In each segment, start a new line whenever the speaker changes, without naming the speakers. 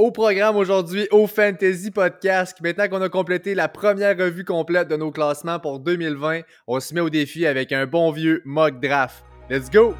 Au programme aujourd'hui, au Fantasy Podcast, maintenant qu'on a complété la première revue complète de nos classements pour 2020, on se met au défi avec un bon vieux mock draft. Let's go!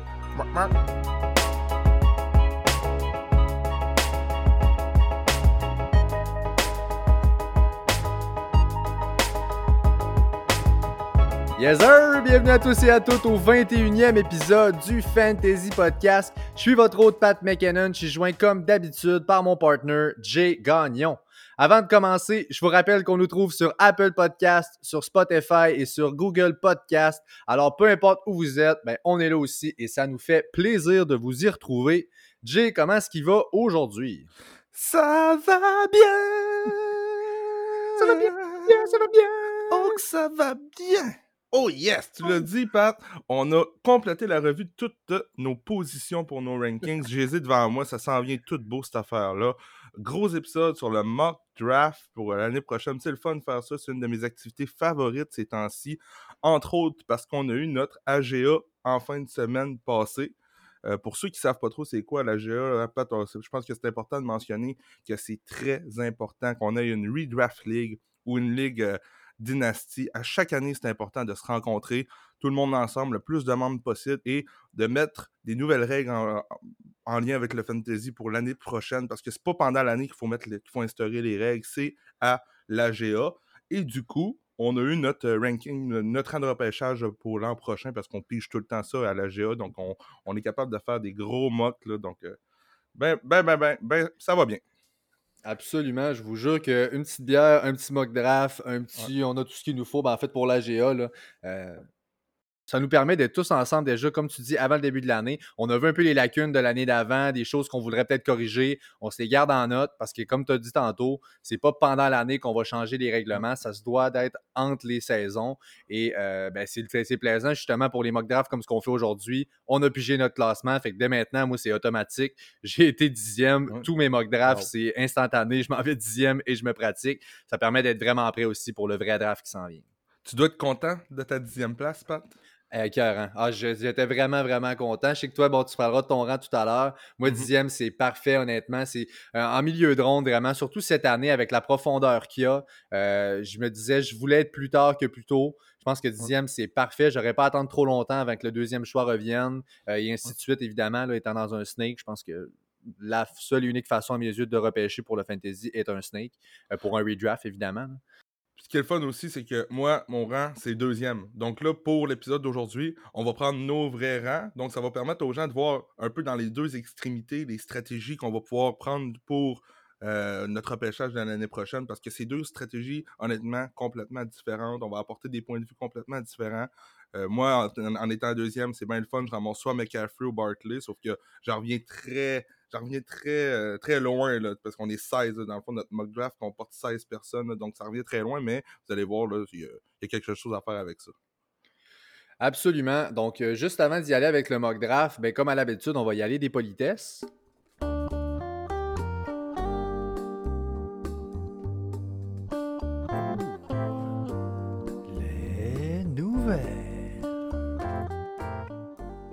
Yes sir! Bienvenue à tous et à toutes au 21e épisode du Fantasy Podcast. Je suis votre hôte Pat McKinnon. Je suis joint comme d'habitude par mon partner Jay Gagnon. Avant de commencer, je vous rappelle qu'on nous trouve sur Apple Podcast, sur Spotify et sur Google Podcast. Alors peu importe où vous êtes, ben, on est là aussi et ça nous fait plaisir de vous y retrouver. Jay, comment est-ce qu'il va aujourd'hui?
Ça va bien!
Ça va bien, bien, ça va bien!
Oh, ça va bien! Oh yes, tu l'as dit, Pat. On a complété la revue de toutes nos positions pour nos rankings. J'ai devant moi, ça s'en vient tout beau cette affaire-là. Gros épisode sur le mock draft pour l'année prochaine. C'est le fun de faire ça, c'est une de mes activités favorites ces temps-ci. Entre autres parce qu'on a eu notre AGA en fin de semaine passée. Euh, pour ceux qui ne savent pas trop c'est quoi l'AGA, Pat, je pense que c'est important de mentionner que c'est très important qu'on ait une redraft league ou une ligue euh, dynastie. À chaque année, c'est important de se rencontrer, tout le monde ensemble, le plus de membres possible, et de mettre des nouvelles règles en, lien avec le fantasy pour l'année prochaine, parce que c'est pas pendant l'année qu'il faut mettre qu'il faut instaurer les règles, c'est à l'AGA. Et du coup, on a eu notre ranking, notre rang de repêchage pour l'an prochain, parce qu'on pige tout le temps ça à l'AGA, donc on, est capable de faire des gros mocks, donc euh, ben, ben, ben, ben, ben, ça va bien.
Absolument, je vous jure qu'une petite bière, un petit mock draft, un petit, on a tout ce qu'il nous faut. Ben, en fait, pour l'AGA, là, euh, ça nous permet d'être tous ensemble déjà, comme tu dis, avant le début de l'année. On a vu un peu les lacunes de l'année d'avant, des choses qu'on voudrait peut-être corriger. On se les garde en note parce que, comme tu as dit tantôt, c'est pas pendant l'année qu'on va changer les règlements. Ça se doit d'être entre les saisons. Et euh, ben, c'est plaisant justement pour les mock drafts comme ce qu'on fait aujourd'hui. On a pigé notre classement. Fait que dès maintenant, moi, c'est automatique. J'ai été dixième. Tous mes mock drafts, c'est instantané. Je m'en vais dixième et je me pratique. Ça permet d'être vraiment prêt aussi pour le vrai draft qui s'en vient.
Tu dois être content de ta dixième place, Pat?
Euh, ah, j'étais vraiment, vraiment content. Je sais que toi, bon, tu parleras de ton rang tout à l'heure. Moi, mm-hmm. dixième, c'est parfait, honnêtement. C'est euh, en milieu de ronde, vraiment, surtout cette année, avec la profondeur qu'il y a. Euh, je me disais, je voulais être plus tard que plus tôt. Je pense que dixième, c'est parfait. J'aurais pas à attendre trop longtemps avant que le deuxième choix revienne. et ainsi de suite, évidemment, là, étant dans un snake, je pense que la seule et unique façon, à mes yeux, de repêcher pour le fantasy est un snake. pour un redraft, évidemment
ce qui est le fun aussi, c'est que moi, mon rang, c'est deuxième. Donc là, pour l'épisode d'aujourd'hui, on va prendre nos vrais rangs. Donc ça va permettre aux gens de voir un peu dans les deux extrémités les stratégies qu'on va pouvoir prendre pour euh, notre repêchage de l'année prochaine. Parce que ces deux stratégies, honnêtement, complètement différentes. On va apporter des points de vue complètement différents. Euh, moi, en, étant deuxième, c'est bien le fun. Je ramasse soit McCaffrey ou Barkley, sauf que j'en reviens très j'en reviens très, euh, très loin, là, parce qu'on est 16, dans le fond, notre mock draft comporte 16 personnes, donc ça revient très loin, mais vous allez voir, il y, a quelque chose à faire avec ça.
Absolument. Donc, euh, juste avant d'y aller avec le mock draft, ben, comme à l'habitude, on va y aller des politesses.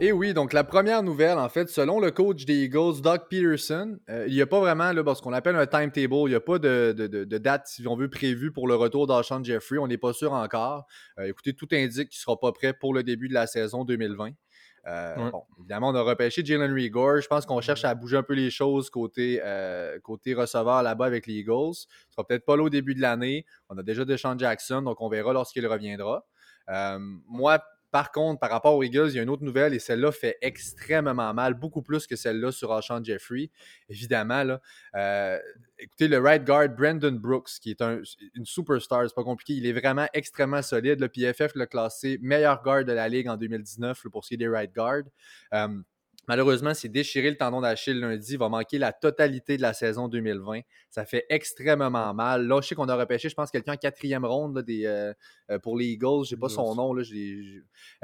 Et oui, donc la première nouvelle, en fait, selon le coach des Eagles, Doug Peterson, euh, il n'y a pas vraiment là, ce qu'on appelle un timetable. Il n'y a pas de, date, si on veut, prévue pour le retour d'Alshon Jeffrey. On n'est pas sûr encore. Euh, écoutez, tout indique qu'il ne sera pas prêt pour le début de la saison 2020. Euh, bon, évidemment, on a repêché Jalen Rigor. Je pense qu'on cherche à bouger un peu les choses côté, côté receveur là-bas avec les Eagles. Ce sera peut-être pas là au début de l'année. On a déjà Deshaun Jackson, donc on verra lorsqu'il reviendra. moi, par contre, par rapport aux Eagles, il y a une autre nouvelle et celle-là fait extrêmement mal, beaucoup plus que celle-là sur Alshon Jeffrey. Évidemment, euh, écoutez, le right guard Brandon Brooks, qui est une superstar, c'est pas compliqué, il est vraiment extrêmement solide. Le PFF l'a classé meilleur guard de la ligue en 2019 pour ce qui est des right guards. Euh, Malheureusement, c'est déchiré le tendon d'Achille lundi. Il va manquer la totalité de la saison 2020. Ça fait extrêmement mal. Là, je sais qu'on a repêché, je pense, quelqu'un en quatrième ronde des, euh, euh, pour les Eagles. Je n'ai pas son nom. Là,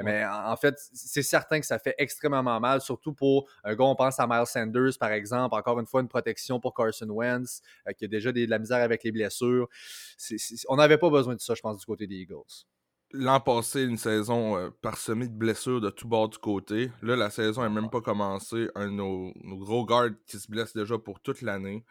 Mais en fait, c'est certain que ça fait extrêmement mal, surtout pour un gars, on pense à Miles Sanders, par exemple. Encore une fois, une protection pour Carson Wentz, euh, qui a déjà de la misère avec les blessures. on n'avait pas besoin de ça, je pense, du côté des Eagles
l'an passé, une saison euh, parsemée de blessures de tout bord du côté. Là, la saison n'est même pas commencé. Un de nos, gros gardes qui se blesse déjà pour toute l'année.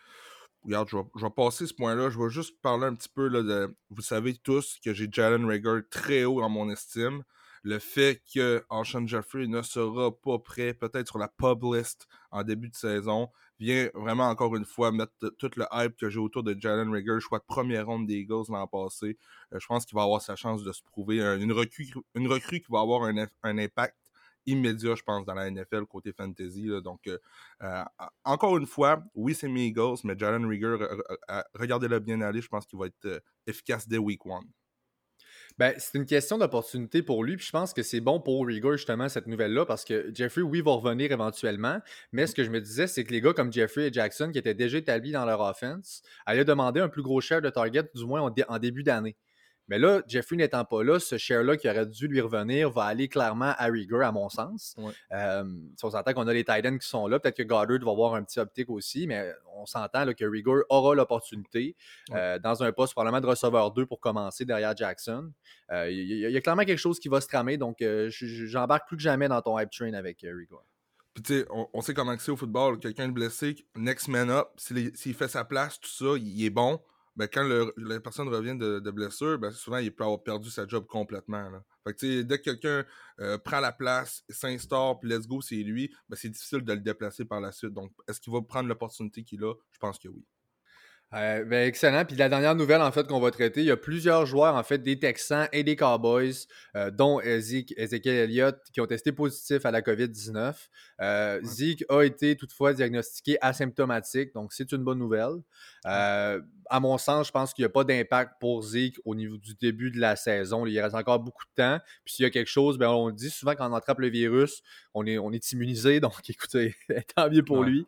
regarde, je vais, passer ce point-là. Je vais juste parler un petit peu là, de. Vous savez tous que j'ai Jalen Rager très haut dans mon estime. Le fait que Alshon Jeffrey ne sera pas prêt, peut-être sur la pub list en début de saison, vient vraiment encore une fois mettre tout le hype que j'ai autour de Jalen Rager, choix de première ronde des Eagles l'an passé. Euh, je pense qu'il va avoir sa chance de se prouver. Une recrue, une recrue qui va avoir un, impact immédiat, je pense, dans la NFL côté fantasy. Donc, euh, euh, encore une fois, oui, c'est mes Eagles, mais Jalen Rieger, regardez-le bien aller. Je pense qu'il va être efficace dès week one.
Ben, c'est une question d'opportunité pour lui. Puis je pense que c'est bon pour Rieger, justement, cette nouvelle-là, parce que Jeffrey, oui, va revenir éventuellement. Mais ce que je me disais, c'est que les gars comme Jeffrey et Jackson, qui étaient déjà établis dans leur offense, allaient demander un plus gros share de target, du moins en début d'année. Mais là, Jeffrey n'étant pas là, ce share-là qui aurait dû lui revenir va aller clairement à Rieger, à mon sens. Euh, si on s'entend qu'on a les Titans qui sont là, peut-être que Goddard va avoir un petit optique aussi, mais on s'entend que Rieger aura l'opportunité euh, dans un poste probablement de receveur 2 pour commencer derrière Jackson. Euh, il y, a clairement quelque chose qui va se tramer, donc j'embarque plus que jamais dans ton hype train avec Rieger.
Puis tu sais, on, sait comment c'est au football, quelqu'un de blessé, next man up, s'il fait sa place, tout ça, il est bon ben, quand la personne revient de, blessure, ben, souvent, il peut avoir perdu sa job complètement. Fait que, dès que quelqu'un euh, prend la place, s'instaure, puis let's go, c'est lui, ben, c'est difficile de le déplacer par la suite. Donc, est-ce qu'il va prendre l'opportunité qu'il a? Je pense que oui.
Euh, ben, excellent. Puis la dernière nouvelle en fait qu'on va traiter, il y a plusieurs joueurs en fait des Texans et des Cowboys, euh, dont Ezekiel Elliott, qui ont testé positif à la COVID-19. Euh, Zeke a été toutefois diagnostiqué asymptomatique, donc c'est une bonne nouvelle. à mon sens, je pense qu'il n'y a pas d'impact pour Zeke au niveau du début de la saison. Il reste encore beaucoup de temps. Puis s'il y a quelque chose, ben, on dit souvent quand on attrape le virus, on est, on est immunisé. Donc écoutez, tant mieux pour lui.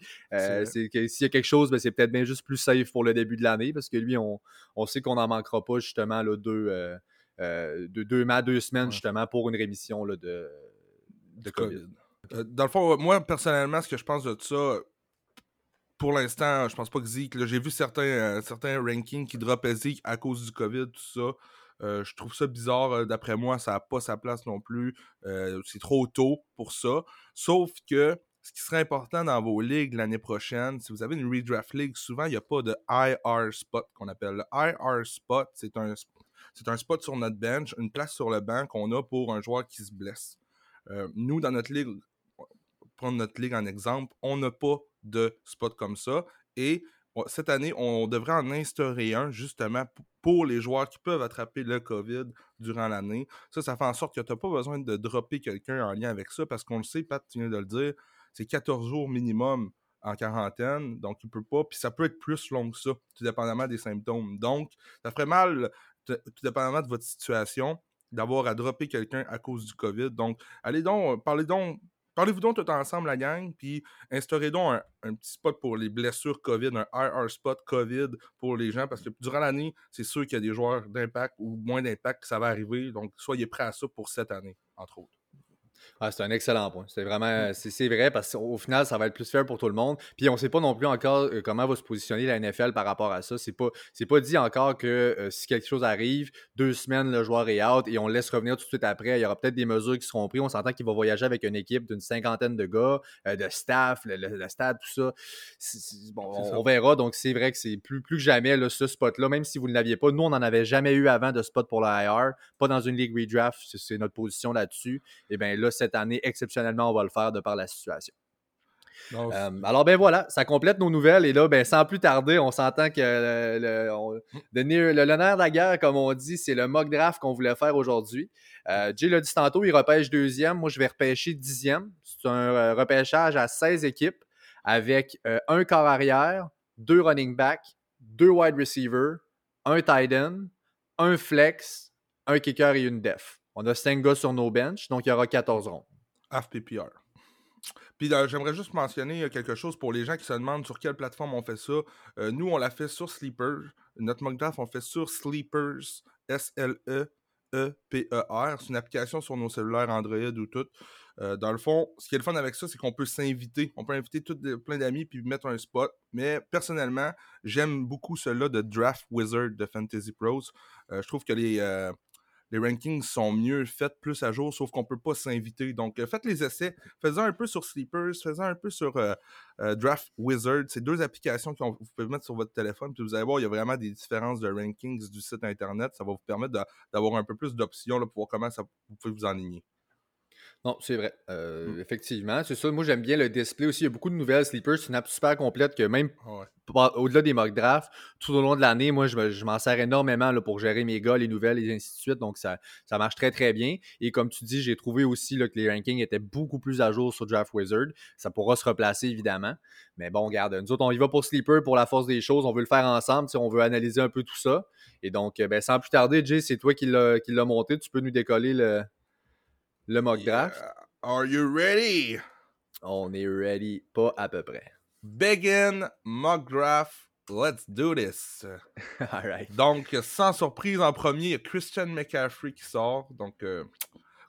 s'il y a quelque chose, ben, c'est peut-être bien juste plus safe pour le début de l'année parce que lui, on, sait qu'on n'en manquera pas justement là, deux, euh, euh, deux, deux, semaines justement pour une rémission là, de, de COVID.
Euh, dans le fond, moi personnellement, ce que je pense de ça, pour l'instant, je pense pas que Zeke, j'ai vu certains, certains rankings qui droppaient Zeke à cause du COVID, tout ça. je trouve ça bizarre. D'après moi, ça n'a pas sa place non plus. c'est trop tôt pour ça. Sauf que ce qui serait important dans vos ligues l'année prochaine, si vous avez une redraft league, souvent il n'y a pas de IR spot qu'on appelle. Le IR spot, c'est un, c'est un spot sur notre bench, une place sur le banc qu'on a pour un joueur qui se blesse. Euh, nous, dans notre ligue, prendre notre ligue en exemple, on n'a pas de spot comme ça. Et cette année, on devrait en instaurer un justement pour les joueurs qui peuvent attraper le COVID durant l'année. Ça, ça fait en sorte que tu n'as pas besoin de dropper quelqu'un en lien avec ça parce qu'on le sait, Pat, tu viens de le dire, c'est 14 jours minimum en quarantaine, donc il peut pas, puis ça peut être plus long que ça, tout dépendamment des symptômes. Donc, ça ferait mal, tout dépendamment de votre situation, d'avoir à dropper quelqu'un à cause du COVID. Donc, allez donc, parlez donc, parlez-vous donc tout ensemble, la gang, puis instaurez donc un, petit spot pour les blessures COVID, un IR spot COVID pour les gens, parce que durant l'année, c'est sûr qu'il y a des joueurs d'impact ou moins d'impact ça va arriver. Donc, soyez prêts à ça pour cette année, entre autres.
Ah, c'est un excellent point. C'est vraiment, mmh. c'est vrai parce qu'au final, ça va être plus fair pour tout le monde. Puis on ne sait pas non plus encore euh, comment va se positionner la NFL par rapport à ça. C'est pas, c'est pas dit encore que euh, si quelque chose arrive, deux semaines le joueur est out et on laisse revenir tout de suite après. Il y aura peut-être des mesures qui seront prises. On s'entend qu'il va voyager avec une équipe d'une cinquantaine de gars, euh, de staff, le, stade, tout ça. bon, on, verra. Donc c'est vrai que c'est plus, plus que jamais là, ce spot-là, même si vous ne l'aviez pas. Nous, on n'en avait jamais eu avant de spot pour la IR, pas dans une ligue redraft. C'est notre position là-dessus. Et bien là, cette année, exceptionnellement, on va le faire de par la situation. Euh, alors, ben voilà, ça complète nos nouvelles. Et là, ben, sans plus tarder, on s'entend que le, le, de la guerre, comme on dit, c'est le mock draft qu'on voulait faire aujourd'hui. Euh, Jay l'a dit tantôt, il repêche deuxième. Moi, je vais repêcher dixième. C'est un euh, repêchage à 16 équipes avec un corps arrière, deux running backs, deux wide receivers, un tight end, un flex, un kicker et une def. On a 5 gars sur nos benches, donc il y aura 14 ronds.
FPPR. Puis euh, j'aimerais juste mentionner euh, quelque chose pour les gens qui se demandent sur quelle plateforme on fait ça. Euh, nous, on l'a fait sur Sleepers. Notre mock draft, on fait sur Sleepers, S-L-E-E-P-E-R. C'est une application sur nos cellulaires Android ou tout. dans le fond, ce qui est le fun avec ça, c'est qu'on peut s'inviter. On peut inviter tout plein d'amis puis mettre un spot. Mais personnellement, j'aime beaucoup cela de Draft Wizard de Fantasy Pros. je trouve que les les rankings sont mieux faits, plus à jour, sauf qu'on ne peut pas s'inviter. Donc, faites les essais. Faites-en un peu sur Sleepers, faites-en un peu sur Draft Wizard. C'est deux applications que vous pouvez mettre sur votre téléphone. Puis vous allez voir, il y a vraiment des différences de rankings du site Internet. Ça va vous permettre d'avoir un peu plus d'options pour voir comment ça, vous pouvez vous enligner.
Non, c'est vrai. Euh, mmh. Effectivement, c'est ça. Moi, j'aime bien le display aussi. Il y a beaucoup de nouvelles sleepers. C'est une app super complète que même ah au-delà des mock drafts, tout au long de l'année, moi, je, m'en sers énormément là, pour gérer mes gars, les nouvelles et ainsi de suite. Donc, ça, ça marche très, très bien. Et comme tu dis, j'ai trouvé aussi là, que les rankings étaient beaucoup plus à jour sur Draft Wizard. Ça pourra se replacer, évidemment. Mais bon, regarde, nous autres, on y va pour sleeper pour la force des choses. On veut le faire ensemble. Si on veut analyser un peu tout ça. Et donc, ben, sans plus tarder, Jay, c'est toi qui l'as monté. Tu peux nous décoller le, le mock draft?
Are you ready?
On est ready, pas à peu près.
Begin mock draft. Let's do this.
All right.
Donc, sans surprise, en premier, il y a Christian McCaffrey qui sort. Donc, euh,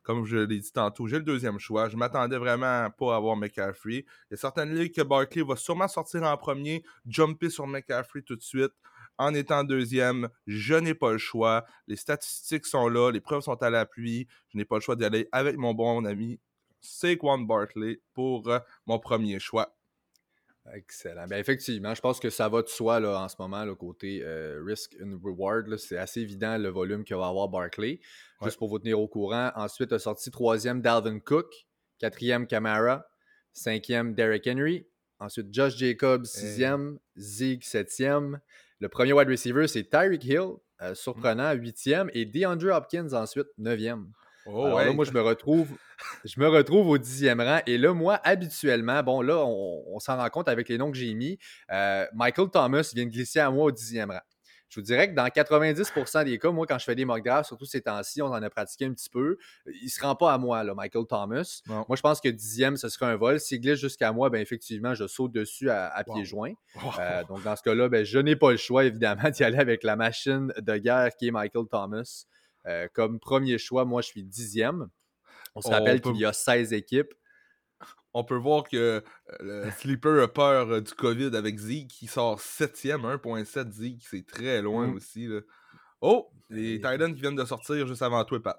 comme je l'ai dit tantôt, j'ai le deuxième choix. Je m'attendais vraiment pas à avoir McCaffrey. Il y a certaines ligues que Barkley va sûrement sortir en premier, jumper sur McCaffrey tout de suite en étant deuxième, je n'ai pas le choix. Les statistiques sont là, les preuves sont à l'appui. Je n'ai pas le choix d'y aller avec mon bon ami Saquon Barkley pour euh, mon premier choix.
Excellent. Ben effectivement, je pense que ça va de soi là, en ce moment, le côté euh, risk and reward. C'est assez évident le volume que va avoir Barkley. Juste pour vous tenir au courant. Ensuite, a sorti troisième Dalvin Cook, quatrième Camara, cinquième Derrick Henry. Ensuite, Josh Jacobs, sixième, Zeke, septième, le premier wide receiver, c'est Tyreek Hill, euh, surprenant, huitième, et DeAndre Hopkins ensuite, neuvième. Oh, Alors là, moi, je me retrouve, je me retrouve au dixième rang. Et là, moi, habituellement, bon, là, on, s'en rend compte avec les noms que j'ai mis. Euh, Michael Thomas vient de glisser à moi au dixième rang. Je vous dirais que dans 90% des cas, moi, quand je fais des mock drafts, surtout ces temps-ci, on en a pratiqué un petit peu, il ne se rend pas à moi, là, Michael Thomas. Moi, je pense que dixième, ce serait un vol. S'il glisse jusqu'à moi, ben effectivement, je saute dessus à, pieds joints. Euh, donc, dans ce cas-là, ben, je n'ai pas le choix, évidemment, d'y aller avec la machine de guerre qui est Michael Thomas. Euh, comme premier choix, moi, je suis dixième. On se rappelle qu'il y a 16 équipes
on peut voir que euh, le Sleeper a peur euh, du COVID avec Zeke qui sort 7e, 1.7 Zeke, c'est très loin mmh. aussi. Oh, les Titans qui viennent de sortir juste avant toi, Pat.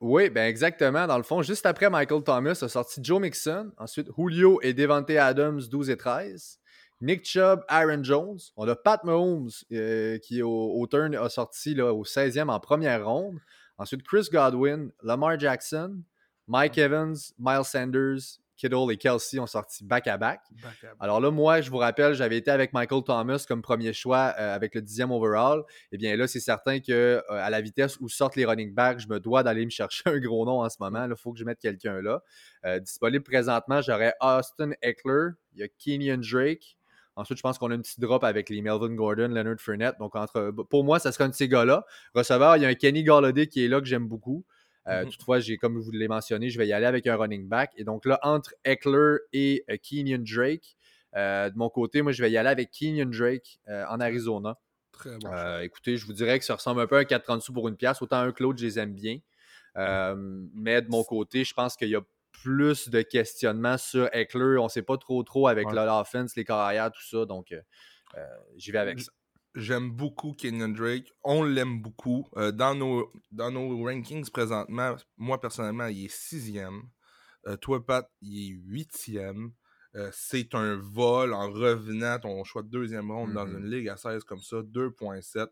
Oui, ben exactement. Dans le fond, juste après Michael Thomas a sorti Joe Mixon, ensuite Julio et Devante Adams 12 et 13. Nick Chubb, Aaron Jones. On a Pat Mahomes euh, qui au, turn a sorti là, au 16e en première ronde. Ensuite Chris Godwin, Lamar Jackson, Mike Evans, Miles Sanders, Kittle et Kelsey ont sorti back-à-back. Alors là, moi, je vous rappelle, j'avais été avec Michael Thomas comme premier choix euh, avec le dixième overall. Eh bien là, c'est certain que euh, à la vitesse où sortent les running backs, je me dois d'aller me chercher un gros nom en ce moment. Il faut que je mette quelqu'un là. Euh, disponible présentement, j'aurais Austin Eckler, il y a Kenyon Drake. Ensuite, je pense qu'on a une petite drop avec les Melvin Gordon, Leonard Fournette. Donc, entre, pour moi, ça serait un de ces gars-là. Receveur, il y a un Kenny Galladay qui est là que j'aime beaucoup. Euh, mmh toutefois, j'ai, comme je vous l'ai mentionné, je vais y aller avec un running back. Et donc là, entre Eckler et euh, Kenyon Drake, euh, de mon côté, moi, je vais y aller avec Kenyon Drake en Arizona. Très bon. écoutez, je vous dirais que ça ressemble un peu à un 4,30 sous pour une pièce. Autant un que l'autre, je les aime bien. mais de mon côté, je pense qu'il y a plus de questionnements sur Eckler. On ne sait pas trop trop avec l'offense, les carrières, tout ça. Donc, j'y vais avec ça.
J'aime beaucoup Kenyon Drake. On l'aime beaucoup. Euh, dans, nos, dans nos rankings présentement, moi personnellement, il est sixième. Euh, toi, Pat, il est huitième. Euh, c'est un vol en revenant ton choix de deuxième ronde dans une mm-hmm. ligue à 16 comme ça, 2.7.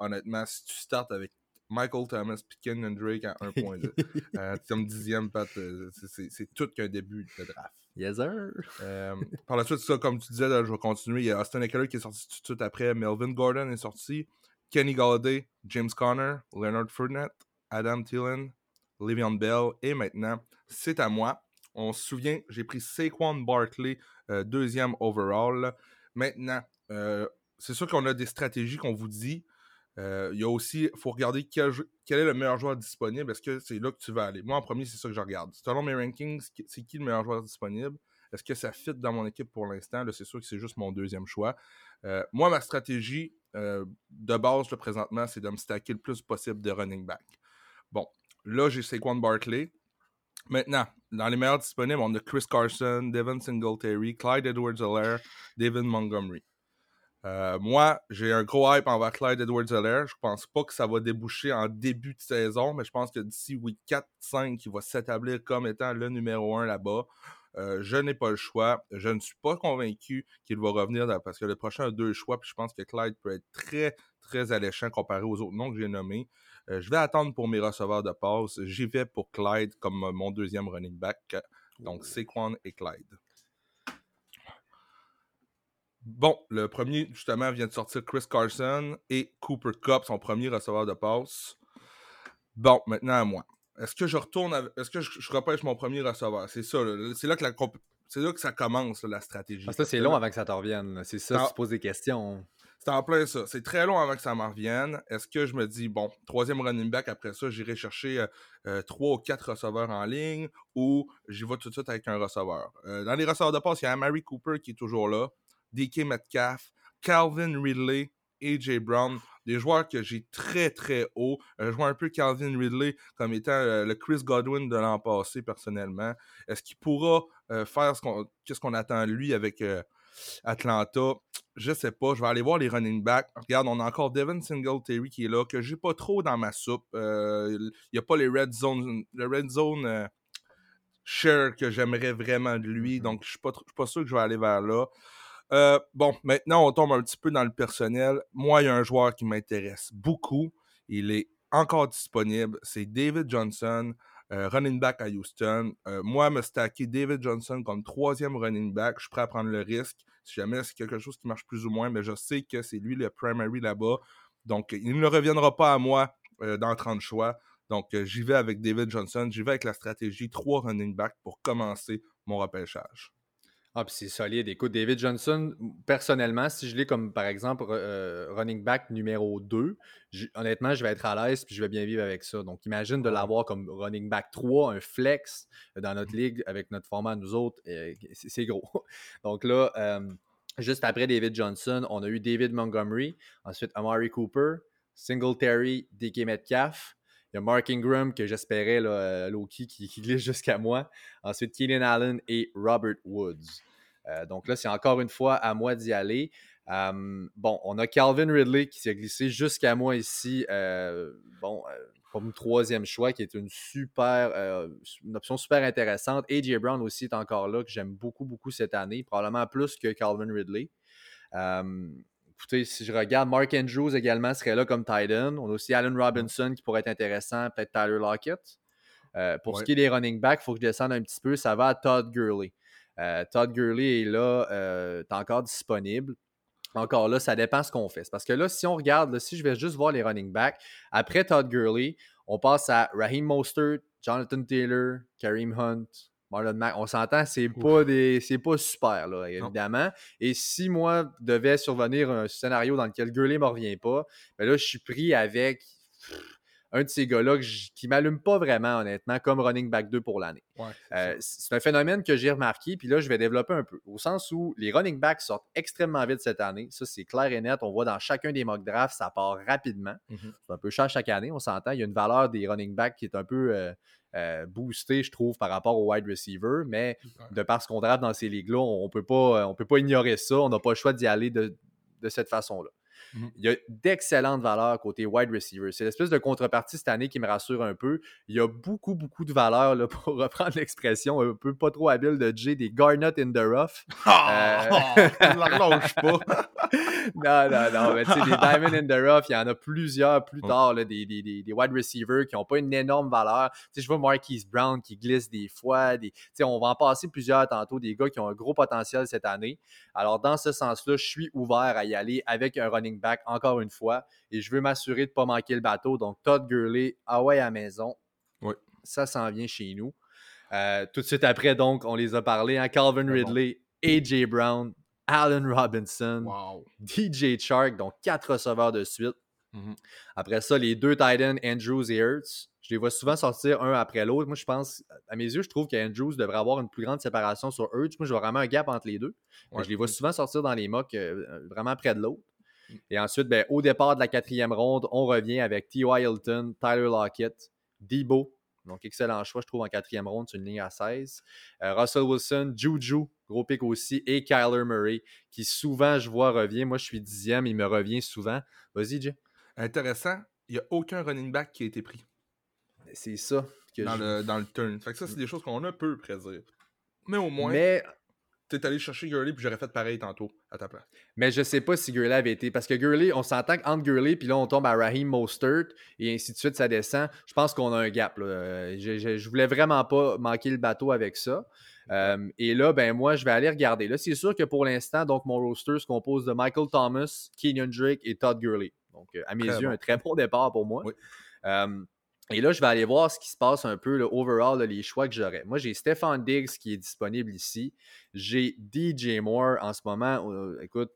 honnêtement, si tu startes avec Michael Thomas et Kenyon Drake à 1.2, comme dixième, Pat, c'est tout qu'un début de draft.
Yes, sir.
Euh, par la suite, ça, comme tu disais, je vais continuer. Il y a Austin Eckler qui est sorti tout de suite après. Melvin Gordon est sorti. Kenny Galladay, James Conner, Leonard Fournette, Adam Thielen, Le'Veon Bell. Et maintenant, c'est à moi. On se souvient, j'ai pris Saquon Barkley, euh, deuxième overall. Maintenant, euh, c'est sûr qu'on a des stratégies qu'on vous dit. Il y a aussi, il faut regarder quel, quel, est le meilleur joueur disponible. Est-ce que c'est là que tu vas aller? Moi, en premier, c'est ça que je regarde. Selon mes rankings, c'est qui le meilleur joueur disponible? Est-ce que ça fit dans mon équipe pour l'instant? Là, c'est sûr que c'est juste mon deuxième choix. Euh, moi, ma stratégie euh, de base, là, présentement, c'est de me stacker le plus possible de running back. Bon, là, j'ai Saquon Barkley. Maintenant, dans les meilleurs disponibles, on a Chris Carson, Devin Singletary, Clyde Edwards-Helaire, David Montgomery. Euh, moi, j'ai un gros hype envers Clyde Edwards-Helaire. Je pense pas que ça va déboucher en début de saison, mais je pense que d'ici week 4-5, il va s'établir comme étant le numéro 1 là-bas. Euh, je n'ai pas le choix. Je ne suis pas convaincu qu'il va revenir parce que le prochain a deux choix. Puis je pense que Clyde peut être très, très alléchant comparé aux autres noms que j'ai nommés. Euh, je vais attendre pour mes receveurs de passe. J'y vais pour Clyde comme mon deuxième running back. Donc, Saquon et Clyde. Bon, le premier, justement, vient de sortir Chris Carson et Cooper Cup, son premier receveur de passe. Bon, maintenant à moi. Est-ce que je retourne, est-ce que je, repêche mon premier receveur? C'est ça, c'est là que c'est là que ça commence, la stratégie.
Parce que c'est long avant que ça te revienne. C'est ça, tu poses des questions.
C'est en plein ça. C'est très long avant que ça m'en revienne. Est-ce que je me dis, bon, troisième running back, après ça, j'irai chercher euh, euh, trois ou quatre receveurs en ligne ou j'y vais tout de suite avec un receveur? Euh, dans les receveurs de passe, il y a Mary Cooper qui est toujours là. DK Metcalf, Calvin Ridley, AJ Brown, des joueurs que j'ai très très haut. Euh, je vois un peu Calvin Ridley comme étant euh, le Chris Godwin de l'an passé personnellement. Est-ce qu'il pourra euh, faire ce qu'on, qu'est-ce qu'on attend de lui avec Atlanta? Je sais pas. Je vais aller voir les running backs. Regarde, on a encore Devin Singletary qui est là, que j'ai pas trop dans ma soupe. Il n'y a pas les red zone, le red zone share que j'aimerais vraiment de lui. Mm-hmm. Donc, je pas, suis pas sûr que je vais aller vers là. Euh, bon, maintenant, on tombe un petit peu dans le personnel. Moi, il y a un joueur qui m'intéresse beaucoup. Il est encore disponible. C'est David Johnson, euh, running back à Houston. Euh, moi, me stacker David Johnson comme troisième running back, je suis prêt à prendre le risque. Si jamais c'est quelque chose qui marche plus ou moins, mais je sais que c'est lui le primary là-bas. Donc, il ne reviendra pas à moi dans 30 choix. Donc, j'y vais avec David Johnson. J'y vais avec la stratégie 3 running back pour commencer mon repêchage.
Ah, puis c'est solide. Écoute, David Johnson, personnellement, si je l'ai comme par exemple euh, running back numéro 2, honnêtement, je vais être à l'aise puis je vais bien vivre avec ça. Donc, imagine de l'avoir comme running back 3, un flex euh, dans notre ligue avec notre format, nous autres, c'est gros. Donc là, euh, juste après David Johnson, on a eu David Montgomery, ensuite Amari Cooper, Singletary, DK Metcalf. Il y a Mark Ingram que j'espérais, Loki, qui, qui glisse jusqu'à moi. Ensuite, Keenan Allen et Robert Woods. Euh, donc là, c'est encore une fois à moi d'y aller. bon, on a Calvin Ridley qui s'est glissé jusqu'à moi ici. Euh, bon, euh, comme troisième choix, qui est une super, une option super intéressante. AJ Brown aussi est encore là, que j'aime beaucoup, beaucoup cette année, probablement plus que Calvin Ridley. écoutez, si je regarde, Mark Andrews également serait là comme Titan. On a aussi Allen Robinson qui pourrait être intéressant, peut-être Tyler Lockett. pour ce qui est des running backs, il faut que je descende un petit peu. Ça va à Todd Gurley. Euh, Todd Gurley est là, euh, est encore disponible. Encore là, ça dépend ce qu'on fait. Parce que là, si on regarde, si je vais juste voir les running backs, après Todd Gurley, on passe à Raheem Mostert, Jonathan Taylor, Kareem Hunt, Marlon Mack. On s'entend, c'est pas des. C'est pas super, là, évidemment. Et si moi devait survenir un scénario dans lequel Gurley ne me revient pas, ben là, je suis pris avec un de ces gars-là qui m'allume pas vraiment, honnêtement, comme running back 2 pour l'année. Euh, c'est un phénomène que j'ai remarqué, puis là, je vais développer un peu. Au sens où les running backs sortent extrêmement vite cette année. Ça, c'est clair et net. On voit dans chacun des mock drafts, ça part rapidement. Mm-hmm. C'est un peu cher chaque année, on s'entend. Il y a une valeur des running backs qui est un peu euh, euh, boostée, je trouve, par rapport au wide receiver. Mais de par ce qu'on draft dans ces ligues-là, on ne peut, pas, peut pas ignorer ça. On n'a pas le choix d'y aller de cette façon-là. Mhm. Il y a d'excellentes valeurs côté wide receiver. C'est l'espèce de contrepartie cette année qui me rassure un peu. Il y a beaucoup, beaucoup de valeurs, là, pour reprendre l'expression un peu pas trop habile de Jay, des Garnet in the rough.
Ah! Euh... pas.
non, non, non. Mais, des Diamond in the rough, il y en a plusieurs plus tard, là, des, des, des, wide receivers qui n'ont pas une énorme valeur. sais, je vois Marquise Brown qui glisse des fois. Des, on va en passer plusieurs tantôt, des gars qui ont un gros potentiel cette année. Alors, dans ce sens-là, je suis ouvert à y aller avec un running back encore une fois. Et je veux m'assurer de ne pas manquer le bateau. Donc, Todd Gurley, Hawaii à maison.
Oui.
Ça s'en vient chez nous. Euh, tout de suite après, donc, on les a parlé. Hein, Calvin Ridley, AJ Brown, Allen Robinson, DJ Chark, donc quatre receveurs de suite. Mm-hmm. Après ça, les deux Titans, Andrews et Hurts. Je les vois souvent sortir un après l'autre. Moi, je pense, à mes yeux, je trouve qu'Andrews devrait avoir une plus grande séparation sur Hurts. Moi, je vois vraiment un gap entre les deux. Je les vois souvent sortir dans les mocks euh, vraiment près de l'autre. Mm. Et ensuite, ben, au départ de la quatrième ronde, on revient avec T.Y. Hilton, Tyler Lockett, Debo. Donc, excellent choix, je trouve, en quatrième ronde, c'est une ligne à 16. Euh, Russell Wilson, Juju, gros pic aussi. Et Kyler Murray, qui souvent, je vois, revient. Moi, je suis dixième, il me revient souvent. Vas-y, Jay.
Intéressant, il n'y a aucun running back qui a été pris.
C'est ça.
Que dans, le, dans le turn. Fait que ça, c'est des choses qu'on a peu prédire. Mais au moins.
Mais
t'es allé chercher Gurley, puis j'aurais fait pareil tantôt à ta place.
Mais je sais pas si Gurley avait été. Parce que Gurley, on s'entend qu'entre Gurley, puis là, on tombe à Raheem Mostert, et ainsi de suite, ça descend. Je pense qu'on a un gap. Là. Je, je, voulais vraiment pas manquer le bateau avec ça. Euh, et là, ben moi, je vais aller regarder. Là, c'est sûr que pour l'instant, donc mon roster se compose de Michael Thomas, Kenyon Drake et Todd Gurley. Donc, euh, à mes yeux, un très bon départ pour moi. Euh, et là, je vais aller voir ce qui se passe un peu, le overall, les choix que j'aurais. Moi, j'ai Stefan Diggs qui est disponible ici. J'ai DJ Moore en ce moment. Euh, écoute,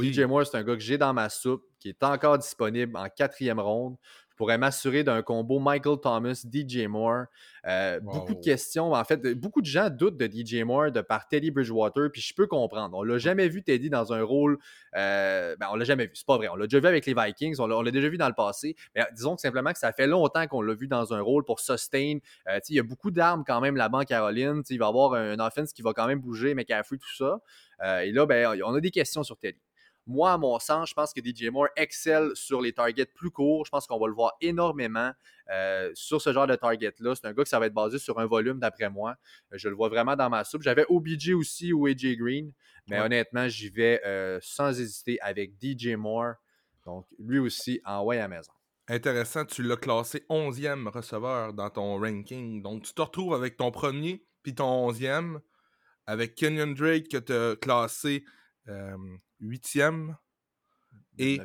DJ Moore, c'est un gars que j'ai dans ma soupe, qui est encore disponible en quatrième ronde pourrais m'assurer d'un combo Michael Thomas, DJ Moore. Euh, beaucoup de questions. En fait, beaucoup de gens doutent de DJ Moore de par Teddy Bridgewater, puis je peux comprendre. On l'a jamais vu Teddy dans un rôle. Euh, ben, on l'a jamais vu, c'est pas vrai. On l'a déjà vu avec les Vikings, on l'a déjà vu dans le passé. Mais disons que simplement que ça fait longtemps qu'on l'a vu dans un rôle pour sustain. Euh, il y a beaucoup d'armes quand même là-bas en Caroline. Il va y avoir un offense qui va quand même bouger, mais qui a tout ça. et là, ben, on a des questions sur Teddy. Moi, à mon sens, je pense que DJ Moore excelle sur les targets plus courts. Je pense qu'on va le voir énormément euh, sur ce genre de target-là. C'est un gars qui ça va être basé sur un volume, d'après moi. Euh, je le vois vraiment dans ma soupe. J'avais OBJ aussi ou AJ Green, mais honnêtement, j'y vais euh, sans hésiter avec DJ Moore. Donc, lui aussi, en way à maison.
Intéressant, tu l'as classé 11e receveur dans ton ranking. Donc, tu te retrouves avec ton premier puis ton 11e, avec Kenyon Drake que tu as classé huitième et.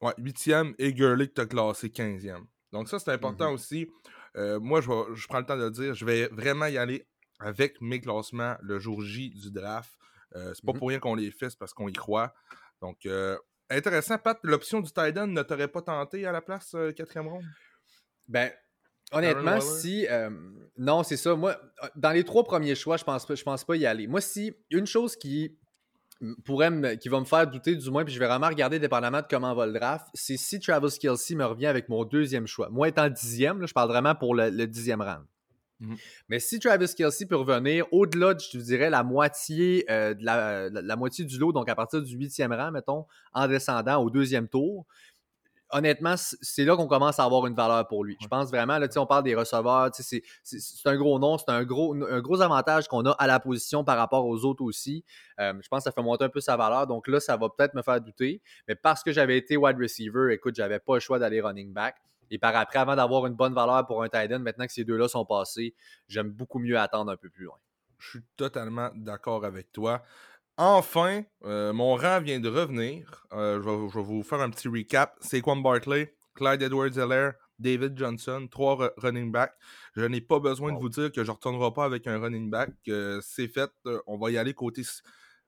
Ouais, huitième et Gurley as classé 15e. Donc ça, c'est important mmh aussi. Euh, moi, je, je, prends le temps de le dire, je vais vraiment y aller avec mes classements le jour J du draft. Euh, c'est pas mmh pour rien qu'on les fait, c'est parce qu'on y croit. Donc, euh, intéressant, Pat, l'option du Titan ne t'aurait pas tenté à la place quatrième ronde?
Ben, honnêtement, si. non, c'est ça. Moi, dans les trois premiers choix, je pense, je pense pas y aller. Moi, si une chose qui pourrait qui va me faire douter du moins, puis je vais vraiment regarder dépendamment de comment va le draft, c'est si Travis Kelsey me revient avec mon deuxième choix. Moi étant dixième, je parle vraiment pour le, dixième round. Mhm. Mais si Travis Kelsey peut revenir au-delà, je te dirais, la moitié, euh, de la, moitié du lot, donc à partir du huitième rang, mettons, en descendant au deuxième tour, honnêtement, c'est là qu'on commence à avoir une valeur pour lui. Je pense vraiment, là, on parle des receveurs, c'est un gros nom, c'est un gros, un gros avantage qu'on a à la position par rapport aux autres aussi. Euh, je pense que ça fait monter un peu sa valeur. Donc là, ça va peut-être me faire douter. Mais parce que j'avais été wide receiver, écoute, j'avais pas le choix d'aller running back. Et par après, avant d'avoir une bonne valeur pour un tight end, maintenant que ces deux-là sont passés, j'aime beaucoup mieux attendre un peu plus loin.
Je suis totalement d'accord avec toi. Enfin, euh, mon rang vient de revenir. Euh, je, vais, vous faire un petit recap. C'est Quan Bartley, Clyde Edwards-Helaire, David Johnson, trois running backs. Je n'ai pas besoin de vous dire que je ne retournerai pas avec un running back. c'est fait. Euh, on va y aller côté.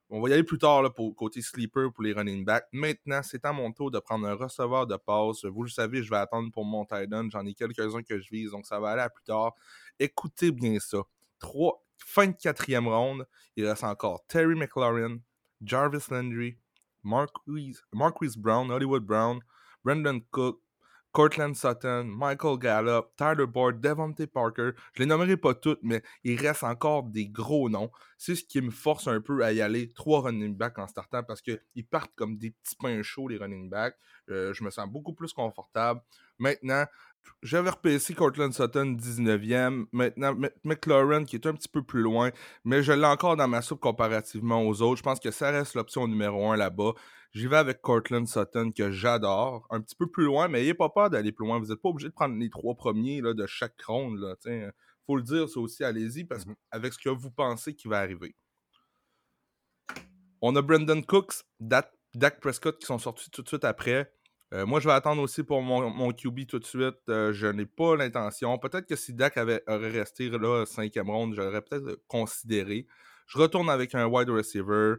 On va y aller plus tard là, pour côté sleeper pour les running backs. Maintenant, c'est à mon tour de prendre un receveur de passe. Vous le savez, je vais attendre pour mon tight end. J'en ai quelques-uns que je vise, donc ça va aller à plus tard. Écoutez bien ça. Trois, fin de quatrième ronde, il reste encore Terry McLaurin, Jarvis Landry, Marquise, Brown, Hollywood Brown, Brendan Cook, Cortland Sutton, Michael Gallup, Tyler Boyd, Devontae Parker. Je les nommerai pas toutes, mais il reste encore des gros noms. C'est ce qui me force un peu à y aller. Trois running backs en startant parce qu'ils partent comme des petits pains chauds, les running backs. Euh, je me sens beaucoup plus confortable. Maintenant, j'avais repêché Cortland Sutton 19e. Maintenant, McLaurin qui est un petit peu plus loin, mais je l'ai encore dans ma soupe comparativement aux autres. Je pense que ça reste l'option numéro 1 là-bas. J'y vais avec Cortland Sutton que j'adore. Un petit peu plus loin, mais n'ayez pas peur d'aller plus loin. Vous n'êtes pas obligé de prendre les trois premiers là, de chaque ronde. Il faut le dire, ça aussi, allez-y, parce mmh avec ce que vous pensez qui va arriver. On a Brendan Cooks, Dak Prescott qui sont sortis tout de suite après. Euh, moi, je vais attendre aussi pour mon, QB tout de suite. Euh, je n'ai pas l'intention. Peut-être que si Dak avait, aurait resté là, cinquième ronde, j'aurais peut-être considéré. Je retourne avec un wide receiver.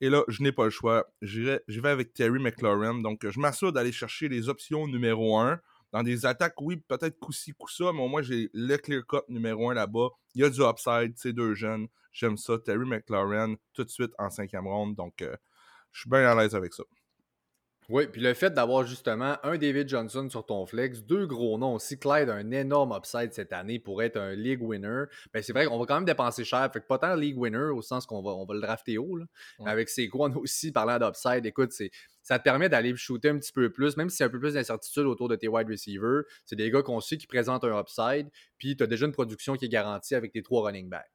Et là, je n'ai pas le choix. Je vais avec Terry McLaurin. Donc, je m'assure d'aller chercher les options numéro 1. Dans des attaques, oui, peut-être coup-ci, coup-ça, mais au moins, j'ai le clear cut numéro 1 là-bas. Il y a du upside, ces deux jeunes. J'aime ça. Terry McLaurin, tout de suite en cinquième ronde. Donc, euh, je suis bien à l'aise avec ça.
Oui, puis le fait d'avoir justement un David Johnson sur ton flex, deux gros noms aussi, Clyde a un énorme upside cette année pour être un league winner. Ben, c'est vrai qu'on va quand même dépenser cher, fait que pas tant league winner au sens qu'on va, on va le drafter haut. Là. Avec ses gros aussi, parlant d'upside, écoute, c'est, ça te permet d'aller shooter un petit peu plus, même si c'est un peu plus d'incertitude autour de tes wide receivers. C'est des gars qu'on sait qui présentent un upside, puis tu as déjà une production qui est garantie avec tes trois running backs.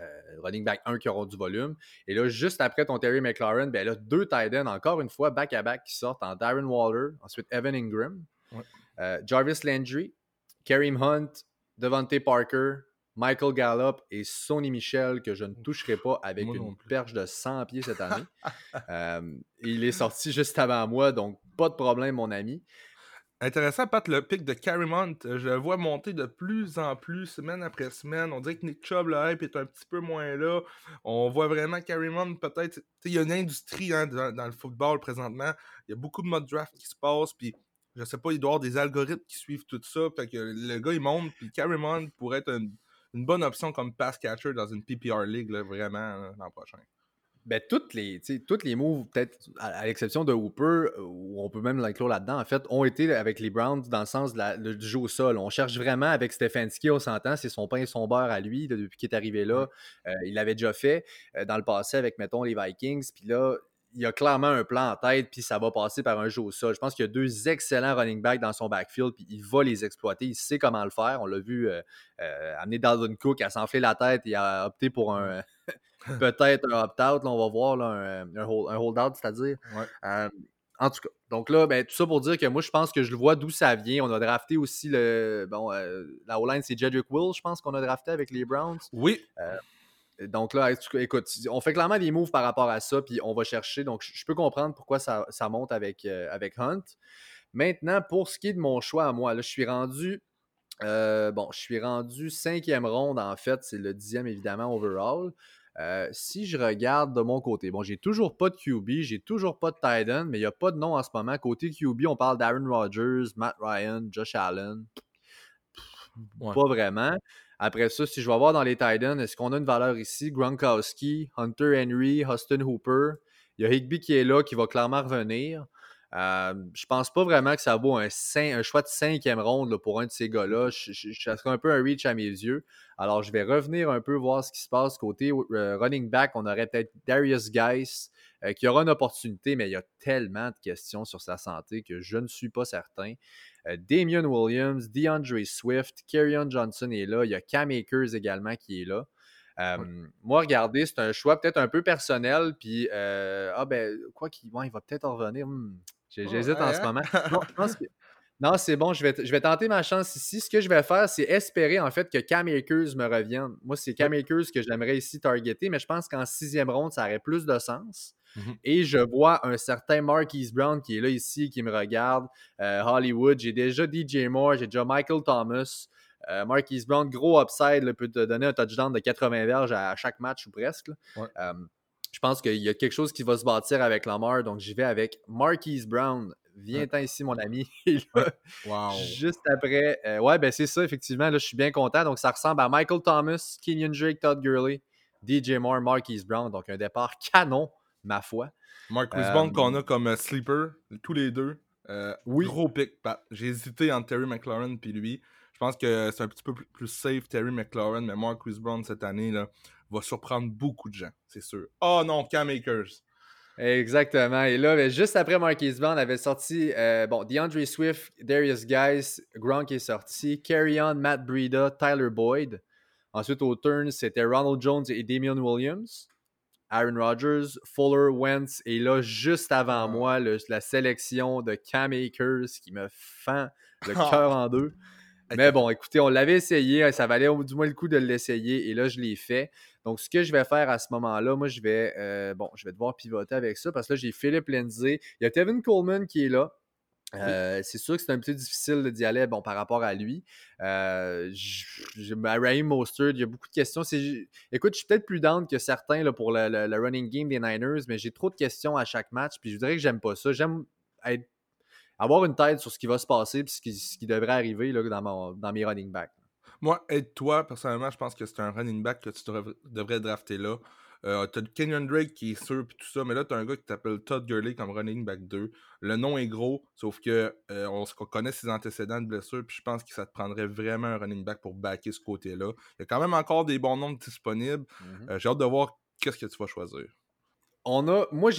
Euh, running back 1 qui auront du volume. Et là, juste après ton Terry McLaurin, ben là, deux tight ends, encore une fois, back-à-back qui sortent en Darren Waller, ensuite Evan Ingram, euh, Jarvis Landry, Kareem Hunt, Devante Parker, Michael Gallup et Sonny Michel que je ne toucherai pas avec une perche de 100 pieds cette année. Euh, il est sorti juste avant moi, donc pas de problème, mon ami.
Intéressant, Pat, le pic de Carrymont. Euh, je le vois monter de plus en plus, semaine après semaine. On dirait que Nick Chubb, le hype est un petit peu moins là. On voit vraiment Carrymont, peut-être. Il y a une industrie hein, dans, le football présentement. Il y a beaucoup de mode draft qui se passent. Puis, je sais pas, il doit y avoir des algorithmes qui suivent tout ça. Fait que le gars, il monte. Puis, Carrymont pourrait être une, bonne option comme pass catcher dans une PPR League, vraiment, l'an prochain
ben, toutes les, toutes les moves, peut-être à, l'exception de Hooper, où on peut même l'inclure là-dedans, en fait, ont été avec les Browns dans le sens de la, du jeu au sol. On cherche vraiment avec Stefanski, on s'entend, c'est son pain et son beurre à lui depuis qu'il est arrivé là. Euh, il l'avait déjà fait euh, dans le passé avec, mettons, les Vikings. Puis là, il a clairement un plan en tête, puis ça va passer par un jeu au sol. Je pense qu'il y a deux excellents running backs dans son backfield, puis il va les exploiter. Il sait comment le faire. On l'a vu euh, amener Dalvin Cook à s'enfler la tête et à opter pour un, peut-être un opt-out, on va voir un, un, hold, c'est-à-dire. Euh, en tout cas, donc là, ben, tout ça pour dire que moi, je pense que je le vois d'où ça vient. On a drafté aussi le. Bon, euh, la O-line, c'est Jedrick Will, je pense qu'on a drafté avec les Browns.
Oui.
Euh, donc là, écoute, on fait clairement des moves par rapport à ça, puis on va chercher. Donc, je peux comprendre pourquoi ça, monte avec, avec Hunt. Maintenant, pour ce qui est de mon choix à moi, là, je suis rendu. bon, je suis rendu cinquième ronde, en fait. C'est le dixième, évidemment, overall. Euh, si je regarde de mon côté, bon, j'ai toujours pas de QB, j'ai toujours pas de Titan, mais il n'y a pas de nom en ce moment. Côté QB, on parle d'Aaron Rodgers, Matt Ryan, Josh Allen. Pas vraiment. Après ça, si je vais voir dans les Titans, est-ce qu'on a une valeur ici? Gronkowski, Hunter Henry, Austin Hooper. Il y a Higby qui est là, qui va clairement revenir. Euh, je pense pas vraiment que ça vaut un, choix de cinquième ronde pour un de ces gars-là. Ça serait un peu un reach à mes yeux. Alors, je vais revenir un peu voir ce qui se passe côté euh, running back. On aurait peut-être Darius Geis euh, qui aura une opportunité, mais il y a tellement de questions sur sa santé que je ne suis pas certain. Damien Williams, DeAndre Swift, Kerryon Johnson est là. Il y a Cam Akers également qui est là. Moi, regardez, c'est un choix peut-être un peu personnel. Puis, ah ben, quoi qu'il il va peut-être revenir. Hmm, J'hésite en ce moment. Non, c'est bon, je vais, je vais tenter ma chance ici. Ce que je vais faire, c'est espérer en fait que Cam Akers me revienne. Moi, c'est Cam Akers que j'aimerais ici targeter, mais je pense qu'en sixième ronde, ça aurait plus de sens. Mmh Et je vois un certain Marquise Brown qui est là ici, qui me regarde. Euh, Hollywood, j'ai déjà DJ Moore, j'ai déjà Michael Thomas. Euh, Marquise Brown, gros upside, peut te donner un touchdown de 80 verges à, chaque match ou presque. Euh, je pense qu'il y a quelque chose qui va se bâtir avec Lamar. Donc, j'y vais avec Marquise Brown. Viens-t'en ici, mon ami. wow. Juste après. Euh, ouais, ben c'est ça, effectivement. Là, je suis bien content. Donc, ça ressemble à Michael Thomas, Kenyon Drake, Todd Gurley, DJ Moore, Marquise Brown. Donc, un départ canon, ma foi.
Marquise Brown qu'on a comme euh, sleeper, tous les deux. Euh, oui. Gros pick, J'ai hésité entre Terry McLaurin et lui. Je pense que c'est un petit peu plus safe, Terry McLaurin, mais Marquise Brown cette année, là, va surprendre beaucoup de gens, c'est sûr. Oh non, Cam Akers.
Exactement. Et là, ben, juste après Marquise Brown, on avait sorti euh, bon, DeAndre Swift, Darius Guys, Gronk est sorti, Carry On, Matt Breida, Tyler Boyd. Ensuite, au turn, c'était Ronald Jones et Damian Williams. Aaron Rodgers, Fuller, Wentz. Et là, juste avant ah. moi, la sélection de Cam Akers qui me fend le cœur en deux. Mais bon, écoutez, on l'avait essayé, ça valait du moins le coup de l'essayer et là, je l'ai fait. Donc, ce que je vais faire à ce moment-là, moi, je vais, euh, bon, je vais devoir pivoter avec ça parce que là, j'ai Philippe Lindsay. Il y a Kevin Coleman qui est là. Euh, c'est sûr que c'est un peu difficile d'y aller bon, par rapport à lui. Euh, Raheem Mostert, il y a beaucoup de questions. Écoute, je suis peut-être plus down que certains là, pour le, running game des Niners, mais j'ai trop de questions à chaque match. Puis je dirais que j'aime pas ça. J'aime avoir une tête sur ce qui va se passer et ce qui, devrait arriver là, dans, dans mes running backs.
Moi, aide-toi, personnellement, je pense que c'est un running back que tu devrais drafter là. Euh, t'as Kenyon Drake qui est sûr, puis tout ça, mais là, t'as un gars qui t'appelle Todd Gurley comme running back 2. Le nom est gros, sauf que euh, on, connaît ses antécédents de blessure, puis je pense que ça te prendrait vraiment un running back pour backer ce côté-là. Il y a quand même encore des bons noms disponibles. Mm-hmm. Euh, j'ai hâte de voir qu'est-ce que tu vas choisir
on a. Moi,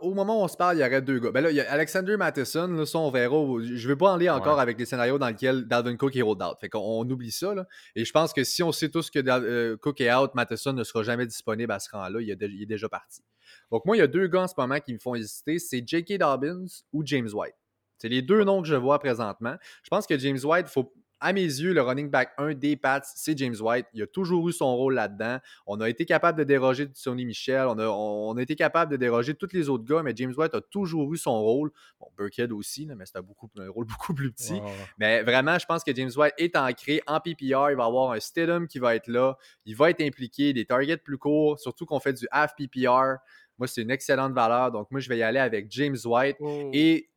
au moment où on se parle, il y aurait deux gars. Ben là, il y a Alexander Matheson, là, ça, on verra. Je vais pas en lire encore avec les scénarios dans lesquels Dalvin Cook est rolled out. Fait qu'on oublie ça. Là. Et je pense que si on sait tous que euh, Cook est out, Matheson ne sera jamais disponible à ce rang-là. Il, est déjà parti. Donc, moi, il y a deux gars en ce moment qui me font hésiter c'est J.K. Dobbins ou James White. C'est les deux noms que je vois présentement. Je pense que James White, il faut à mes yeux, le running back 1 des Pats, c'est James White. Il a toujours eu son rôle là-dedans. On a été capable de déroger Sonny Michel. On a, on a, été capable de déroger tous les autres gars, mais James White a toujours eu son rôle. Bon, Burkhead aussi, mais c'est un, un, rôle beaucoup plus petit. Mais vraiment, je pense que James White est ancré en PPR. Il va avoir un Stidham qui va être là. Il va être impliqué, des targets plus courts, surtout qu'on fait du half PPR. Moi, c'est une excellente valeur. Donc, moi, je vais y aller avec James White. Oh. Et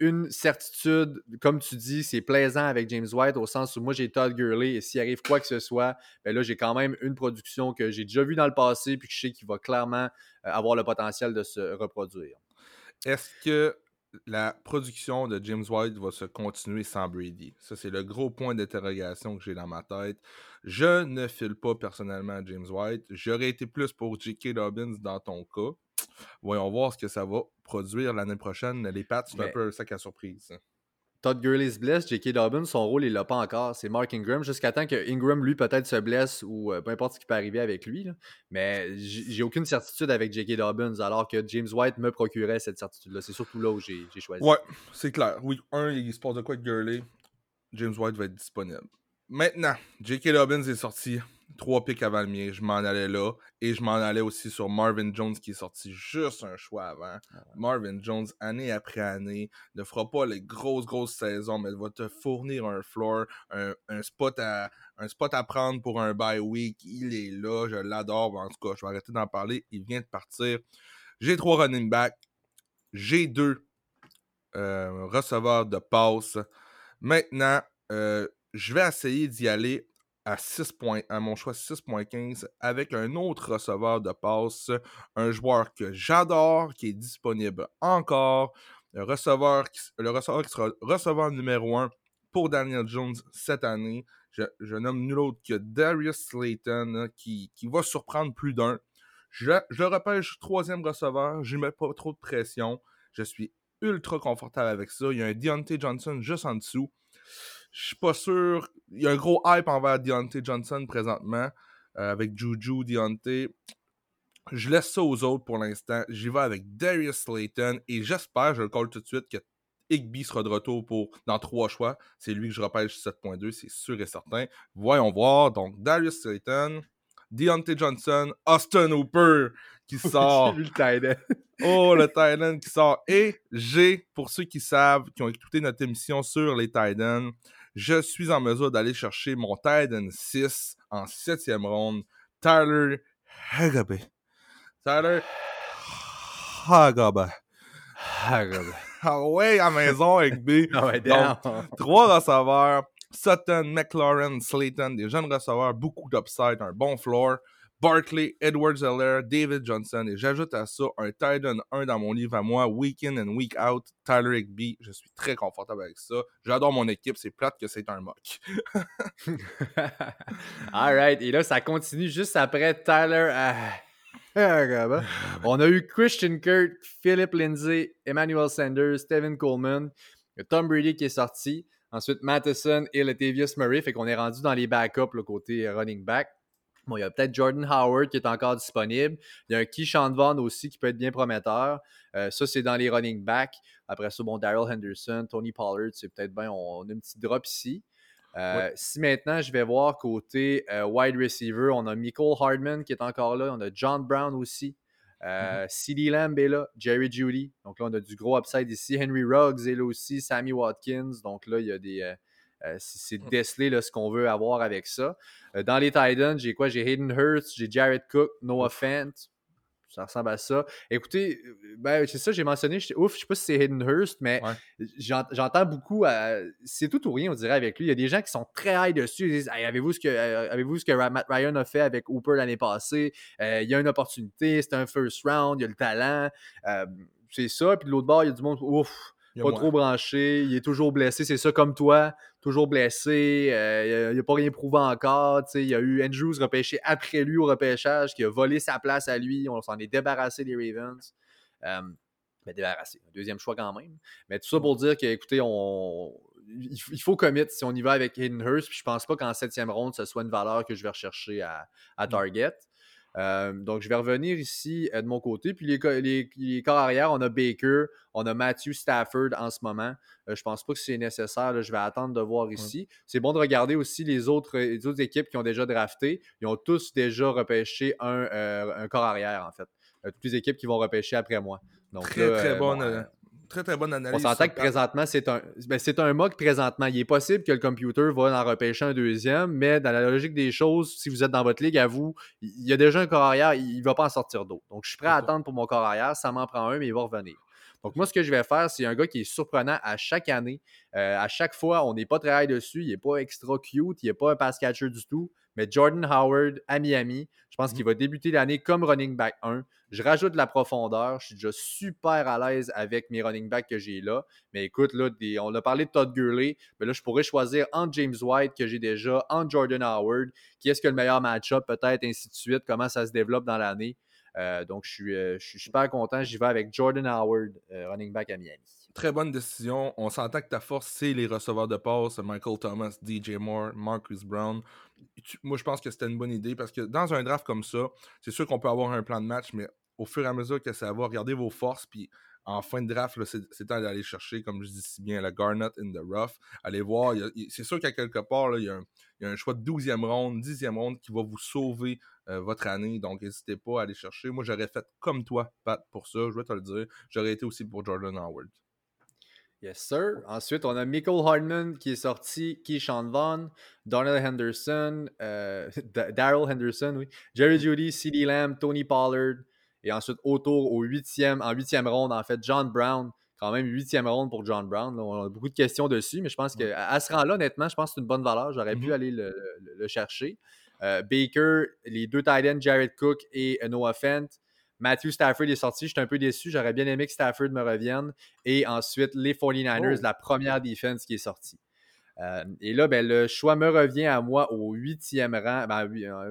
une certitude, comme tu dis, c'est plaisant avec James White au sens où moi j'ai Todd Gurley et s'il arrive quoi que ce soit, ben là j'ai quand même une production que j'ai déjà vue dans le passé puis que je sais qu'il va clairement euh, avoir le potentiel de se reproduire.
Est-ce que la production de James White va se continuer sans Brady? Ça, c'est le gros point d'interrogation que j'ai dans ma tête. Je ne file pas personnellement James White. J'aurais été plus pour J.K. Dobbins dans ton cas. Voyons voir ce que ça va produire l'année prochaine. Les Pats, c'est un peu un sac à surprise.
Todd Gurley se blesse, J.K. Dobbins, son rôle, il l'a pas encore. C'est Mark Ingram, jusqu'à temps que Ingram, lui, peut-être se blesse ou euh, peu importe ce qui peut arriver avec lui. Mais j'ai aucune certitude avec J.K. Dobbins, alors que James White me procurait cette certitude-là. C'est surtout là où j'ai choisi.
Ouais, c'est clair. Oui, un, il se passe de quoi avec Gurley? James White va être disponible. Maintenant, J.K. Dobbins est sorti trois pics avant le mien. Je m'en allais là. Et je m'en allais aussi sur Marvin Jones qui est sorti juste un choix avant. Ah Marvin Jones, année après année, ne fera pas les grosses, grosses saisons, mais va te fournir un floor, un, spot, à, un spot à prendre pour un bye week. Il est là. Je l'adore. En tout cas, je vais arrêter d'en parler. Il vient de partir. J'ai trois running backs. J'ai deux euh, receveurs de passe. Maintenant, euh, je vais essayer d'y aller à, 6 à mon choix 6.15 avec un autre receveur de passe, un joueur que j'adore, qui est disponible encore, le receveur qui, le receveur qui sera receveur numéro 1 pour Daniel Jones cette année. Je, nomme nul autre que Darius Slayton qui, va surprendre plus d'un. Je, je le repêche troisième receveur, je ne mets pas trop de pression. Je suis ultra confortable avec ça. Il y a un Deontay Johnson juste en dessous. Je suis pas sûr. Il y a un gros hype envers Deontay Johnson présentement, euh, avec Juju, Deontay. Je laisse ça aux autres pour l'instant. J'y vais avec Darius Slayton et j'espère, je le colle tout de suite, que Igby sera de retour pour dans trois choix. C'est lui que je repêche 7.2, c'est sûr et certain. Voyons voir. Donc, Darius Slayton, Deontay Johnson, Austin Hooper qui sort.
le Titan.
oh, le Titan qui sort. Et j'ai, pour ceux qui savent, qui ont écouté notre émission sur les Titans, je suis en mesure d'aller chercher mon Titan 6 en septième ronde, Tyler Hagabe. Tyler Hagabe.
Hagabe.
Ah ouais, à maison avec B.
Ah ouais,
Donc, trois receveurs. Sutton, McLaurin, Slayton, des jeunes receveurs, beaucoup d'upside, un bon floor. Barkley, Edwards Heller, David Johnson, et j'ajoute à ça un Titan 1 dans mon livre à moi, Week in and Week out, Tyler Higby. Je suis très confortable avec ça. J'adore mon équipe, c'est plate que c'est un mock.
Alright, et là, ça continue juste après Tyler. Ah, On a eu Christian Kurt, Philip Lindsay, Emmanuel Sanders, Stephen Coleman, Tom Brady qui est sorti. Ensuite, Matheson et Latavius Murray. Fait qu'on est rendu dans les backups, le côté running back. Bon, il y a peut-être Jordan Howard qui est encore disponible. Il y a un Keyshawn Vaughn aussi qui peut être bien prometteur. Euh, ça, c'est dans les running backs. Après ça, bon, Daryl Henderson, Tony Pollard, c'est peut-être bien. On, a une petite drop ici. Euh, si maintenant je vais voir côté euh, wide receiver, on a Michael Hardman qui est encore là, on a John Brown aussi, mm CD Lamb est là, Jerry Judy. Donc là, on a du gros upside ici. Henry Ruggs est là aussi, Sammy Watkins. Donc là, il y a des, c'est mmh. déceler ce qu'on veut avoir avec ça. Euh, dans les Titans, j'ai quoi? J'ai Hayden Hurst, j'ai Jared Cook, Noah Fant. ça ressemble à ça. Écoutez, ben, c'est ça, j'ai mentionné, ouf, je sais pas si c'est Hidden Hurst, mais j'entends beaucoup, c'est tout ou rien, on dirait, avec lui. Il y a des gens qui sont très high dessus. Ils disent Avez-vous ce, que, avez ce que Matt Ryan a fait avec Hooper l'année passée? Il y a une opportunité, c'est un first round, il y a le talent. c'est ça. Puis de l'autre bord, il y a du monde, ouf, pas trop branché, il est toujours blessé, c'est ça comme toi, toujours blessé, euh, il n'a pas rien prouvé encore. Il y a eu Andrews repêché après lui au repêchage, qui a volé sa place à lui, on s'en est débarrassé des Ravens. Euh, ben, débarrassé, deuxième choix quand même. Mais tout ça pour dire que, écoutez, on, il faut commit si on y va avec Hayden Hurst. Puis je pense pas qu'en septième ronde, ce soit une valeur que je vais rechercher à, à mm. Target. Euh, donc, je vais revenir ici euh, de mon côté. Puis les, les, corps arrière, on a Baker, on a Matthew Stafford en ce moment. Je euh, je pense pas que c'est nécessaire. je vais attendre de voir ici. C'est bon de regarder aussi les autres, autres, équipes qui ont déjà drafté. Ils ont tous déjà repêché un, un corps arrière, en fait. toutes les équipes qui vont repêcher après moi.
Donc, très, très bonne. Très, très bonne analyse.
On s'entend que présentement, c'est un, ben, c'est un mock présentement. Il est possible que le computer va en repêcher un deuxième, mais dans la logique des choses, si vous êtes dans votre ligue à vous, il y a déjà un corps arrière, il ne va pas en sortir d'autres. Donc, je suis prêt à attendre pour mon corps arrière. Ça m'en prend un, mais il va revenir. Donc, moi, ce que je vais faire, c'est un gars qui est surprenant à chaque année. Euh, à chaque fois, on n'est pas très high dessus. Il n'est pas extra cute. Il n'est pas un pass catcher du tout. Mais Jordan Howard à Miami, je pense qu'il mhm. va débuter l'année comme running back 1. Je rajoute de la profondeur. Je suis déjà super à l'aise avec mes running backs que j'ai là. Mais écoute, là, on a parlé de Todd Gurley. Mais là, je pourrais choisir entre James White que j'ai déjà, entre Jordan Howard. Qui est-ce que le meilleur match-up, peut-être, ainsi de suite. Comment ça se développe dans l'année. Euh, donc, je suis, euh, je suis super content. J'y vais avec Jordan Howard, euh, running back à Miami.
Très bonne décision. On s'entend que ta force, c'est les receveurs de passe. Michael Thomas, DJ Moore, Marcus Brown moi, je pense que c'était une bonne idée parce que dans un draft comme ça, c'est sûr qu'on peut avoir un plan de match, mais au fur et à mesure que ça va, regardez vos forces, puis en fin de draft, c'est temps d'aller chercher, comme je dis si bien, la Garnet in the rough. Allez voir, c'est sûr qu'à quelque part, il, y a un, choix de 12e ronde, 10e ronde qui va vous sauver euh, votre année. Donc, n'hésitez pas à aller chercher. Moi, j'aurais fait comme toi, Pat, pour ça. Je vais te le dire. J'aurais été aussi pour Jordan Howard.
Yes, sir. Ensuite, on a Michael Hardman qui est sorti, Keyshawn Vaughn, Donald Henderson, euh, Daryl Henderson, oui, Jerry Judy, C.D. Lamb, Tony Pollard, et ensuite autour au huitième, en huitième ronde, en fait, John Brown. Quand même, huitième ronde pour John Brown. on a beaucoup de questions dessus, mais je pense qu'à ce rang-là, honnêtement, je pense que c'est une bonne valeur. J'aurais pu mm-hmm. aller le, chercher. Euh, Baker, les deux tight Jared Cook et Noah Fent. Matthew Stafford est sorti. J'étais un peu déçu. J'aurais bien aimé que Stafford me revienne. Et ensuite, les 49ers, la première défense qui est sortie. Euh, et là, ben, le choix me revient à moi au huitième rang, ben,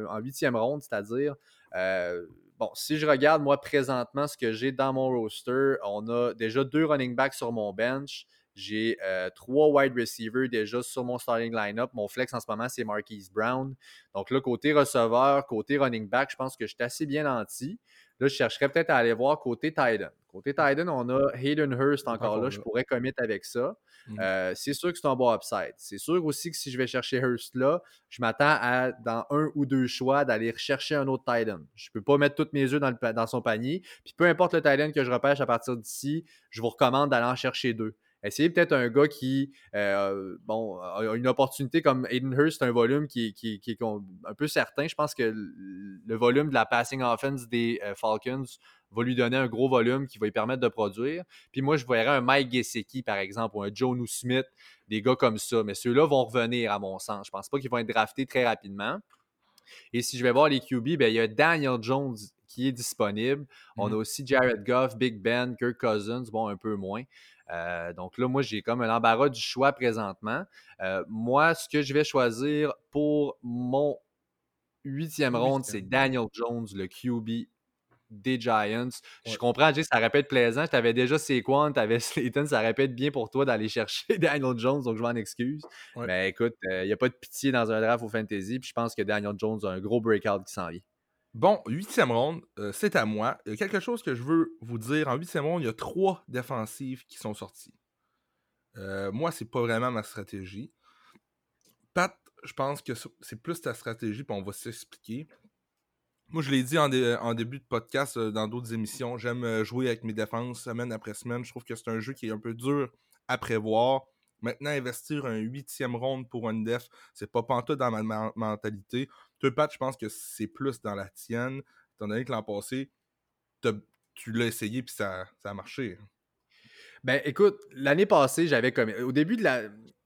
en huitième ronde, c'est-à-dire. Euh, bon, si je regarde moi présentement ce que j'ai dans mon roster, on a déjà deux running backs sur mon bench. J'ai euh, trois wide receivers déjà sur mon starting lineup. Mon flex en ce moment, c'est Marquise Brown. Donc là, côté receveur, côté running back, je pense que je suis assez bien nanti. Là, je chercherais peut-être à aller voir côté Titan. Côté Titan, on a Hayden Hurst encore là. Je pourrais commit avec ça. Mmh. Euh, c'est sûr que c'est un bon upside. C'est sûr aussi que si je vais chercher Hurst là, je m'attends à, dans un ou deux choix, d'aller rechercher un autre Titan. Je ne peux pas mettre toutes mes œufs dans, dans son panier. Puis peu importe le Titan que je repêche à partir d'ici, je vous recommande d'aller en chercher deux. Essayez peut-être un gars qui euh, bon, a une opportunité comme Aiden Hurst, un volume qui, est un peu certain. Je pense que le volume de la passing offense des euh, Falcons va lui donner un gros volume qui va lui permettre de produire. Puis moi, je verrais un Mike Gesicki, par exemple, ou un Jonu Smith, des gars comme ça. Mais ceux-là vont revenir, à mon sens. Je pense pas qu'ils vont être draftés très rapidement. Et si je vais voir les QB, ben, il y a Daniel Jones qui est disponible. On a mmh aussi Jared Goff, Big Ben, Kirk Cousins, bon, un peu moins. Euh, donc là, moi, j'ai comme un embarras du choix présentement. Euh, moi, ce que je vais choisir pour mon huitième ronde, c'est Daniel Jones, le QB des Giants. Je comprends, Jay, ça répète plaisant. Tu avais déjà Saquon, tu avais Slayton, ça répète bien pour toi d'aller chercher Daniel Jones, donc je m'en excuse. Mais écoute, il euh, n'y a pas de pitié dans un draft au fantasy, puis je pense que Daniel Jones a un gros breakout qui s'en vient.
Bon, huitième ronde, euh, c'est à moi. Il y a quelque chose que je veux vous dire. En huitième ronde, il y a trois défensives qui sont sorties. Euh, moi, c'est pas vraiment ma stratégie. Pat, je pense que c'est plus ta stratégie, puis on va s'expliquer. Moi, je l'ai dit en, début de podcast, euh, dans d'autres émissions, j'aime jouer avec mes défenses semaine après semaine. Je trouve que c'est un jeu qui est un peu dur à prévoir. Maintenant, investir un huitième ronde pour une def, c'est pas pantoute dans ma mentalité. Toi, Pat, je pense que c'est plus dans la tienne, étant donné que l'an passé, tu l'as essayé puis ça, ça a marché.
Ben écoute, l'année passée, j'avais comme. Au début de la.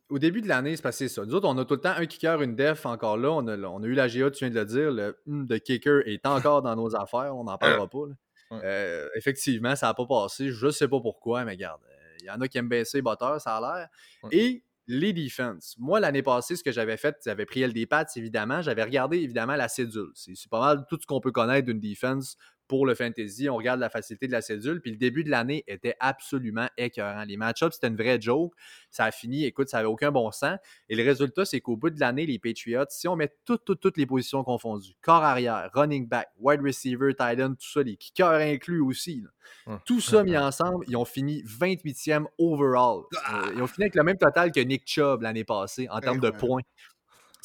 Au début de l'année, c'est passé ça. Nous autres, on a tout le temps un kicker, une def encore là. On a, on a eu la GA, tu viens de le dire. Le hum de kicker est encore dans nos affaires. On n'en parlera pas. Euh, effectivement, ça n'a pas passé. Je ne sais pas pourquoi, mais regarde, il y en a qui aiment baisser Butter, ça a l'air. Et les defense. Moi, l'année passée, ce que j'avais fait, j'avais pris des Pats, évidemment. J'avais regardé, évidemment, la cédule. C'est pas mal tout ce qu'on peut connaître d'une defense pour le fantasy. On regarde la facilité de la cédule. Puis le début de l'année était absolument écœurant. Les match-ups, c'était une vraie joke. Ça a fini, écoute, ça n'avait aucun bon sens. Et le résultat, c'est qu'au bout de l'année, les Patriots, si on met toutes, toutes, toutes les positions confondues, corps arrière, running back, wide receiver, tight end, tout ça, les kickers inclus aussi, tout ça mis ensemble, ils ont fini 28e overall. Ah! Euh, ils ont fini avec le même total que Nick Chubb l'année passée en termes de points.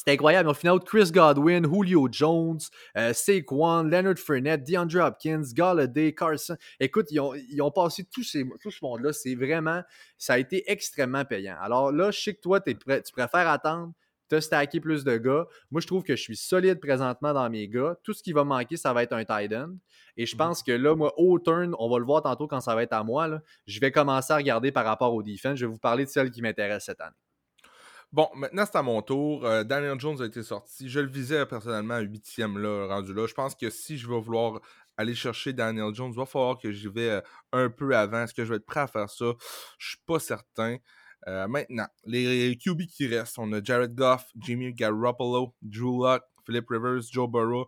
C'était incroyable. Ont fini Chris Godwin, Julio Jones, euh, Saquon, Leonard Fournette, DeAndre Hopkins, Galladay, Carson. Écoute, ils ont, ils ont passé tout, ces, tout ce monde-là. C'est vraiment, ça a été extrêmement payant. Alors là, je sais que toi, es prêt, tu préfères attendre, te stacker plus de gars. Moi, je trouve que je suis solide présentement dans mes gars. Tout ce qui va manquer, ça va être un tight end. Et je mmh pense que là, moi, au turn, on va le voir tantôt quand ça va être à moi, là, je vais commencer à regarder par rapport au defense. Je vais vous parler de celle qui m'intéresse cette année.
Bon, maintenant c'est à mon tour. Euh, Daniel Jones a été sorti. Je le visais personnellement à 8e là, rendu là. Je pense que si je vais vouloir aller chercher Daniel Jones, il va falloir que j'y vais euh, un peu avant. Est-ce que je vais être prêt à faire ça? Je suis pas certain. Euh, maintenant, les QB qui restent, on a Jared Goff, Jimmy Garoppolo, Drew Luck, Philip Rivers, Joe Burrow.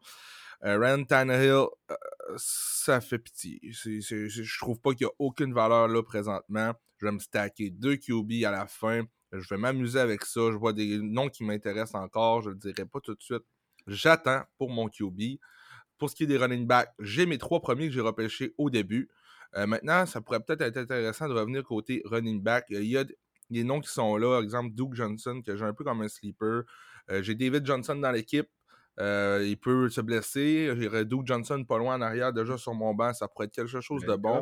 Ryan Tannehill, ça fait pitié. je trouve pas qu'il y a aucune valeur là présentement. Je vais me stacker deux QB à la fin. Je vais m'amuser avec ça. Je vois des noms qui m'intéressent encore. Je ne le dirai pas tout de suite. J'attends pour mon QB. Pour ce qui est des running backs, j'ai mes trois premiers que j'ai repêchés au début. Euh, maintenant, ça pourrait peut-être être intéressant de revenir côté running back. Il y a des noms qui sont là. Par exemple, Duke Johnson, que j'ai un peu comme un sleeper. Euh, j'ai David Johnson dans l'équipe. Euh, il peut se blesser. J'ai Duke Johnson pas loin en arrière, déjà sur mon banc. Ça pourrait être quelque chose de bon.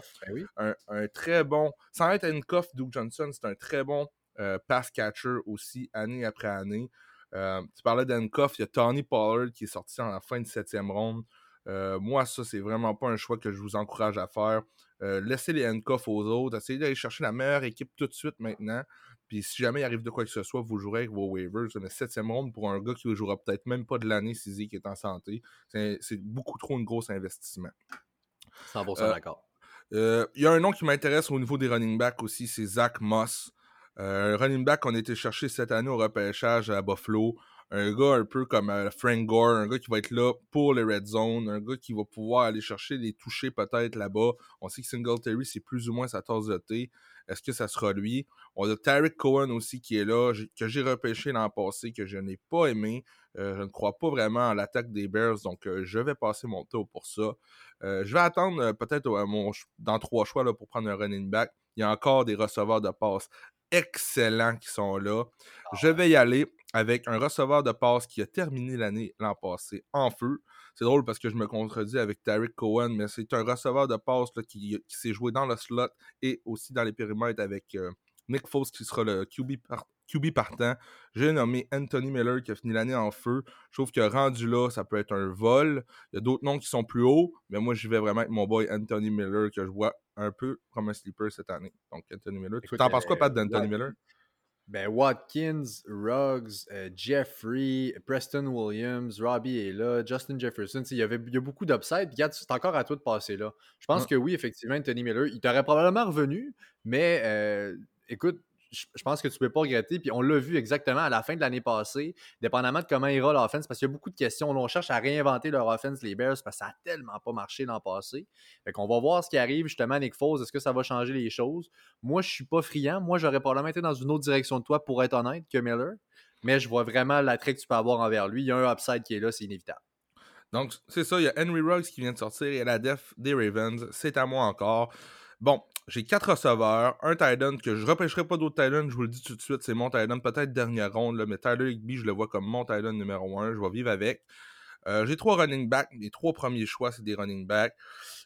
Ben un, très bon. Sans être une coffre, Duke Johnson, c'est un très bon euh, pass catcher aussi, année après année. Euh, tu parlais d'Enkoff, il y a Tony Pollard qui est sorti en la fin de septième ronde. Euh, moi, ça, c'est vraiment pas un choix que je vous encourage à faire. laissez les Enkoff aux autres. Essayez d'aller chercher la meilleure équipe tout de suite maintenant. Puis si jamais il arrive de quoi que ce soit, vous jouerez avec vos waivers. Mais septième ronde pour un gars qui ne jouera peut-être même pas de l'année si qui est en santé, c'est beaucoup trop un gros investissement.
100% d'accord.
Il y a un nom qui m'intéresse au niveau des running backs aussi, c'est Zach Moss. Euh, un running back qu'on a été chercher cette année au repêchage à Buffalo. Un gars un peu comme euh, Frank Gore, un gars qui va être là pour les red zone, un gars qui va pouvoir aller chercher les toucher peut-être là-bas. On sait que Singletary, c'est plus ou moins sa tasse de thé. Est-ce que ça sera lui? On a Tarek Cohen aussi qui est là, que j'ai repêché l'an passé, que je n'ai pas aimé. Euh, je ne crois pas vraiment à l'attaque des Bears, donc je vais passer mon tour pour ça. je vais attendre peut-être dans trois choix là, pour prendre un running back. Il y a encore des receveurs de passe excellents qui sont là. Ah je vais y aller avec un receveur de passe qui a terminé l'année l'an passé en feu. C'est drôle parce que je me contredis avec Tarek Cohen, mais c'est un receveur de passe qui, s'est joué dans le slot et aussi dans les périmètres avec euh, Nick Foles qui sera le QB, QB partant. J'ai nommé Anthony Miller qui a fini l'année en feu. Je trouve que rendu là, ça peut être un vol. Il y a d'autres noms qui sont plus hauts, mais moi, je vais vraiment avec mon boy Anthony Miller que je vois un peu comme un sleeper cette année. Donc, Anthony Miller. Tu t'en penses quoi, Pat, d'Anthony Miller?
Ben, Watkins, Ruggs, euh, Jeffrey, Preston Williams, Robbie est là, Justin Jefferson. Il y, avait, il y a beaucoup d'upside. C'est encore à toi de passer là. Je pense que oui, effectivement, Anthony Miller, il t'aurait probablement revenu, mais euh, écoute, je pense que tu ne peux pas regretter. Puis on l'a vu exactement à la fin de l'année passée, dépendamment de comment ira l'offense, parce qu'il y a beaucoup de questions. on cherche à réinventer leur offense, les Bears, parce que ça n'a tellement pas marché l'an passé. Fait qu'on va voir ce qui arrive justement, Nick Foles. Est-ce que ça va changer les choses? Moi, je ne suis pas friand. Moi, j'aurais probablement été dans une autre direction de toi, pour être honnête, que Miller. Mais je vois vraiment l'attrait que tu peux avoir envers lui. Il y a un upside qui est là, c'est inévitable.
Donc, c'est ça. Il y a Henry Ruggs qui vient de sortir. A la def des Ravens. C'est à moi encore. Bon, j'ai quatre receveurs, un tight que je repêcherai pas d'autres tight je vous le dis tout de suite, c'est mon tight peut-être dernière ronde, là, mais Tyler Higby, je le vois comme mon tight numéro un, je vais vivre avec. Euh, j'ai trois running backs, les trois premiers choix, c'est des running backs.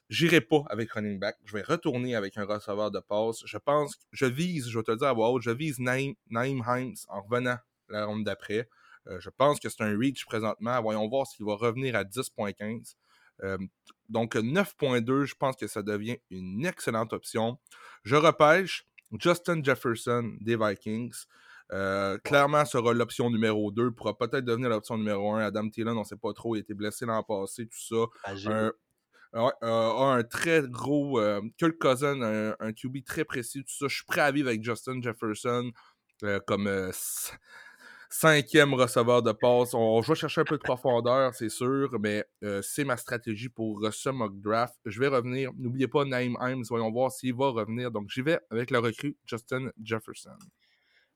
J'irai pas avec running back, je vais retourner avec un receveur de passe. Je pense, je vise, je vais te le dire à voix haute, je vise Naim, Naim Himes en revenant la ronde d'après. Euh, je pense que c'est un reach présentement. Voyons voir s'il va revenir à 10.15. donc 9.2, je pense que ça devient une excellente option. Je repêche Justin Jefferson des Vikings. Euh, clairement, sera l'option numéro 2. Pourra peut-être devenir l'option numéro 1. Adam Thielen, on ne sait pas trop. Il a été blessé l'an passé, tout ça. Un, a un très gros. Euh, Kirk Cousin, un, QB très précis, tout ça. Je suis prêt à vivre avec Justin Jefferson euh, comme cinquième receveur de passe. On, va chercher un peu de profondeur, c'est sûr, mais c'est ma stratégie pour ce mock draft. Je vais revenir. N'oubliez pas Naim Himes. Voyons voir s'il va revenir. Donc, j'y vais avec le recrue Justin Jefferson.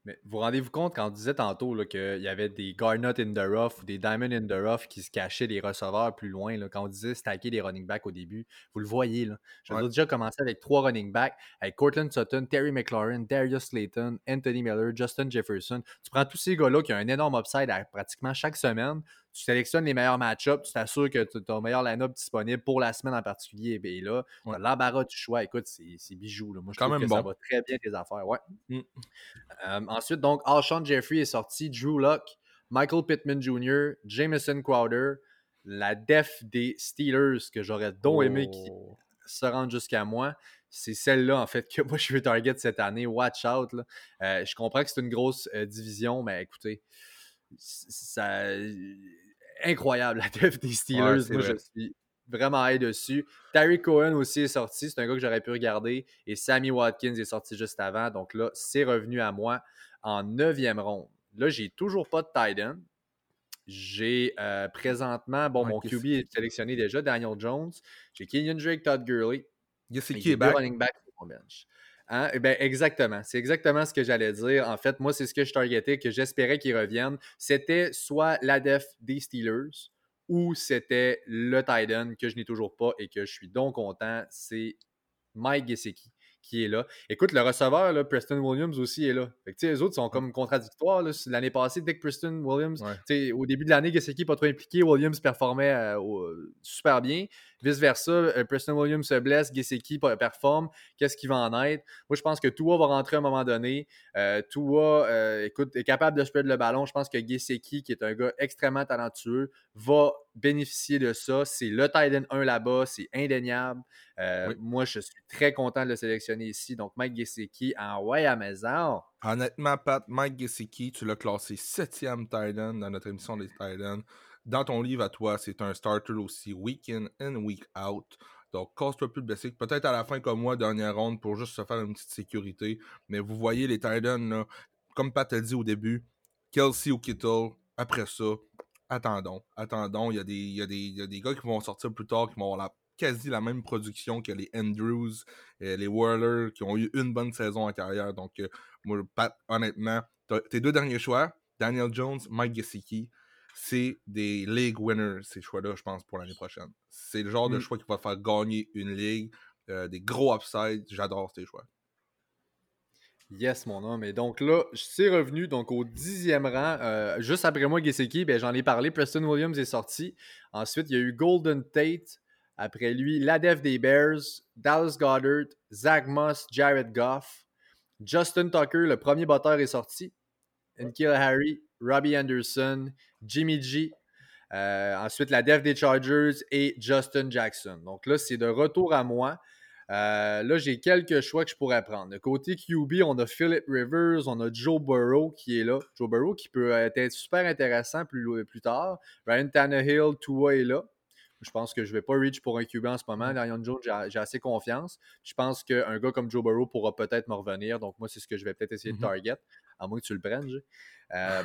Mais vous rendez-vous compte quand on disait tantôt qu'il y avait des Garnett in the rough ou des Diamond in the rough qui se cachaient des receveurs plus loin, là, quand on disait stacker des running backs au début, vous le voyez. Là. J'avais déjà commencé avec trois running backs, avec Cortland Sutton, Terry McLaurin, Darius Slayton, Anthony Miller, Justin Jefferson. Tu prends tous ces gars-là qui ont un énorme upside à pratiquement chaque semaine, tu sélectionnes les meilleurs match-ups, tu t'assures que tu as ton meilleur line-up disponible pour la semaine en particulier. Et là, tu as l'embarras du choix. Écoute, c'est bijou. Là. Moi, je trouve que ça va très bien tes affaires. Ouais. Mm. Euh, ensuite, donc, Alshon Jeffrey est sorti, Drew Luck, Michael Pittman Jr., Jameson Crowder, la def des Steelers que j'aurais donc aimé qui oh. se rende jusqu'à moi. C'est celle-là, en fait, que moi, je veux target cette année. Watch out. Euh, je comprends que c'est une grosse euh, division, mais écoutez, ça incroyable, la def des Steelers. Moi, je suis vraiment high dessus. Terry Cohen aussi est sorti. C'est un gars que j'aurais pu regarder. Et Sammy Watkins est sorti juste avant. Donc là, c'est revenu à moi en neuvième ronde. Là, j'ai toujours pas de Titan. J'ai euh, présentement, bon, mon QB est sélectionné déjà, Daniel Jones. J'ai Kenyon Drake, Todd Gurley.
C'est qui est back? running back
mon bench. Hein? Eh ben, exactement. C'est exactement ce que j'allais dire. En fait, moi, c'est ce que je targetais, que j'espérais qu'il revienne. C'était soit l'ADEF des Steelers ou c'était le Titan que je n'ai toujours pas et que je suis donc content. C'est Mike Gesicki qui est là. Écoute, le receveur, là, Preston Williams aussi est là. les autres sont comme contradictoires. L'année passée, dès que Preston Williams, au début de l'année, Gesicki pas trop impliqué, Williams performait euh, super bien. Vice-versa, euh, Preston Williams se blesse, Gesicki performe. Qu'est-ce qui va en être? Moi, je pense que Tua va rentrer à un moment donné. Euh, Tua, euh, écoute, est capable de spread le ballon. Je pense que Gesicki, qui est un gars extrêmement talentueux, va bénéficier de ça. C'est le Titan 1 là-bas, c'est indéniable. Moi, je suis très content de le sélectionner ici. Donc, Mike Gesicki, en ouais à maison.
Honnêtement, Pat, Mike Gesicki, tu l'as classé septième Titan dans notre émission des Titans dans ton livre à toi, c'est un starter aussi week in and week out. Donc, casse-toi plus de blessé. Peut-être à la fin, comme moi, dernière ronde, pour juste se faire une petite sécurité. Mais vous voyez les Titans, là, comme Pat a dit au début, Kelsey ou Kittle, après ça, attendons, attendons. Il y, a des, y y a des gars qui vont sortir plus tard, qui vont avoir quasi la même production que les Andrews, et les Whirlers, qui ont eu une bonne saison en carrière. Donc, euh, moi, Pat, honnêtement, tes deux derniers choix, Daniel Jones, Mike Gesicki, c'est des league winners, ces choix-là, je pense, pour l'année prochaine. C'est le genre de mmh. choix qui va faire gagner une ligue, euh, des gros upsides. J'adore ces choix.
Yes, mon homme. Et donc là, je suis revenu donc au dixième rang. Euh, juste après moi, Gesicki, ben, j'en ai parlé. Preston Williams est sorti. Ensuite, il y a eu Golden Tate. Après lui, l'ADEF des Bears, Dallas Goddard, Zach Moss, Jared Goff. Justin Tucker, le premier batteur, est sorti. Kill Harry, Robbie Anderson, Jimmy G. Euh, ensuite, la def des Chargers et Justin Jackson. Donc là, c'est de retour à moi. Euh, là, j'ai quelques choix que je pourrais prendre. De côté QB, on a Philip Rivers, on a Joe Burrow qui est là. Joe Burrow qui peut être super intéressant plus, plus tard. Ryan Tannehill, Tua est là. Je pense que je ne vais pas reach pour un QB en ce moment. Mm. Darian Jones, j'ai assez confiance. Je pense qu'un gars comme Joe Burrow pourra peut-être me revenir. Donc, moi, c'est ce que je vais peut-être essayer de mm-hmm. target, à moins que tu le prennes. Euh,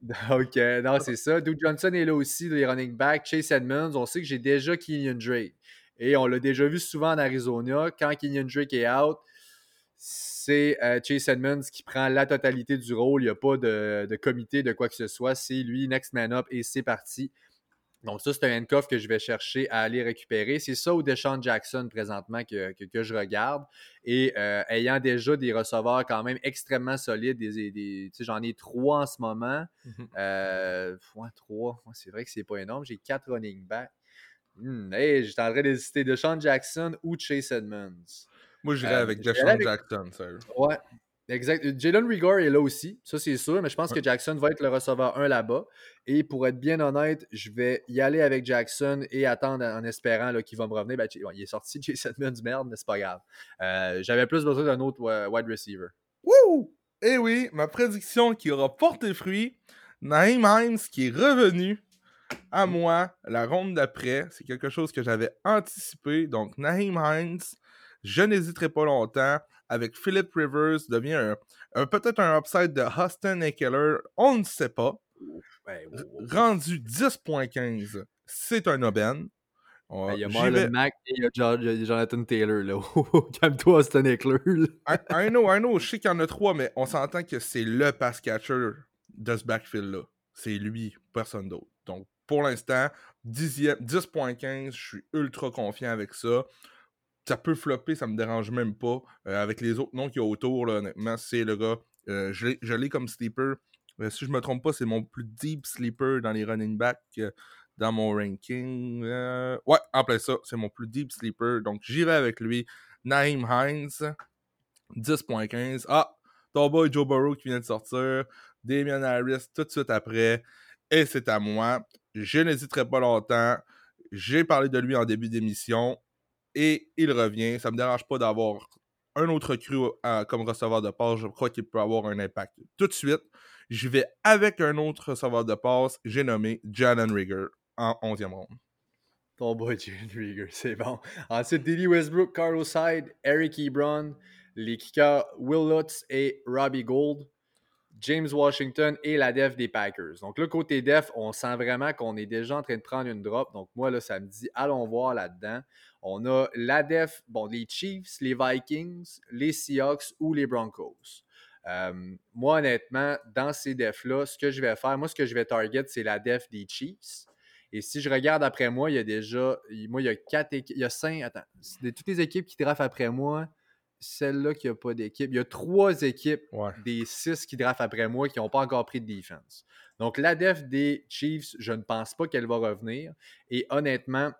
donc, non, c'est ça. Duke Johnson est là aussi, les running backs. Chase Edmonds, on sait que j'ai déjà Kenyon Drake. Et on l'a déjà vu souvent en Arizona. Quand Kenyon Drake est out, c'est euh, Chase Edmonds qui prend la totalité du rôle. Il n'y a pas de, comité, de quoi que ce soit. C'est lui, next man up, et c'est parti. Donc, ça, c'est un handcuff que je vais chercher à aller récupérer. C'est ça ou Deshaun Jackson présentement que, que, je regarde. Et euh, ayant déjà des receveurs quand même extrêmement solides, des, j'en ai trois en ce moment. Mm-hmm. Euh, trois, c'est vrai que c'est pas énorme. J'ai quatre running backs. Hmm, hey, j'étais en train d'hésiter Deshaun Jackson ou Chase Edmonds.
Moi, j'irais euh, avec Deshaun Jackson, sérieux.
Ouais. Exact. Jalen Rigor est là aussi, ça c'est sûr, mais je pense que Jackson va être le receveur 1 là-bas. Et pour être bien honnête, je vais y aller avec Jackson et attendre en espérant qu'il va me revenir. Ben, il est sorti de Jason du merde, mais c'est pas grave. Euh, j'avais plus besoin d'un autre wide receiver.
Wouh! Eh oui, ma prédiction qui aura porté fruit, Naïm Hines qui est revenu à moi la ronde d'après. C'est quelque chose que j'avais anticipé. Donc, Naïm Hines, je n'hésiterai pas longtemps. Avec Philip Rivers, devient un, peut-être un upside de Huston et Keller. On ne sait pas. Rendu 10.15, c'est un aubaine.
il y a Marlon Mack et il y a Jonathan Taylor. là. Calme-toi, Huston Eckler.
I, know, I know. Je sais qu'il y en a trois, mais on s'entend que c'est le pass catcher de ce backfield-là. C'est lui, personne d'autre. Donc, pour l'instant, 10.15, je suis ultra confiant avec ça. Ça peut flopper, ça me dérange même pas. Euh, avec les autres noms qu'il y a autour, là, honnêtement, c'est le gars. Euh, je l'ai comme sleeper. Euh, si je me trompe pas, c'est mon plus deep sleeper dans les running backs dans mon ranking. ouais, en plein ça, c'est mon plus deep sleeper. Donc j'irai avec lui. Naïm Hines, 10.15. Ah, ton boy Joe Burrow qui vient de sortir. Damian Harris tout de suite après. Et c'est à moi. Je n'hésiterai pas longtemps. J'ai parlé de lui en début d'émission. Et il revient. Ça ne me dérange pas d'avoir un autre cru comme receveur de passe. Je crois qu'il peut avoir un impact. Tout de suite, je vais avec un autre receveur de passe. J'ai nommé Jalen Rigger en 11e ronde.
Ton boy Jalen Rigger, c'est bon. Ensuite, Diddy Westbrook, Carlos Hyde, Eric Ebron, les kickers Will Lutz et Robbie Gold. James Washington et la def des Packers. Donc là, côté def, on sent vraiment qu'on est déjà en train de prendre une drop. Donc moi, là, ça me dit, allons voir là-dedans. On a la def, bon, les Chiefs, les Vikings, les Seahawks ou les Broncos. Euh, moi, honnêtement, dans ces defs-là, ce que je vais faire, moi, ce que je vais target, c'est la def des Chiefs. Et si je regarde après moi, il y a déjà, moi, il y a quatre équipes, il y a cinq, attends, de toutes les équipes qui draftent après moi, celle-là qui n'a pas d'équipe. Il y a trois équipes des six qui draftent après moi qui n'ont pas encore pris de défense. Donc, la def des Chiefs, je ne pense pas qu'elle va revenir. Et honnêtement,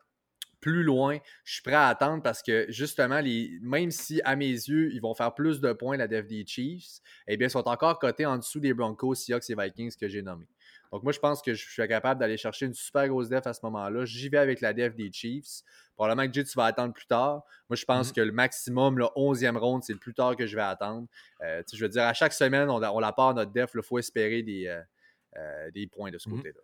plus loin, je suis prêt à attendre parce que justement, les, même si à mes yeux, ils vont faire plus de points la def des Chiefs, eh bien, ils sont encore cotés en dessous des Broncos, Seahawks et Vikings que j'ai nommés. Donc, moi, je pense que je suis capable d'aller chercher une super grosse def à ce moment-là. J'y vais avec la def des Chiefs. Probablement que Jay, tu vas attendre plus tard. Moi, je pense mm-hmm. que le maximum, le 11e round, c'est le plus tard que je vais attendre. Euh, je veux dire, à chaque semaine, on, on la part notre def. Il faut espérer des, euh, euh, des points de ce mm-hmm. côté-là.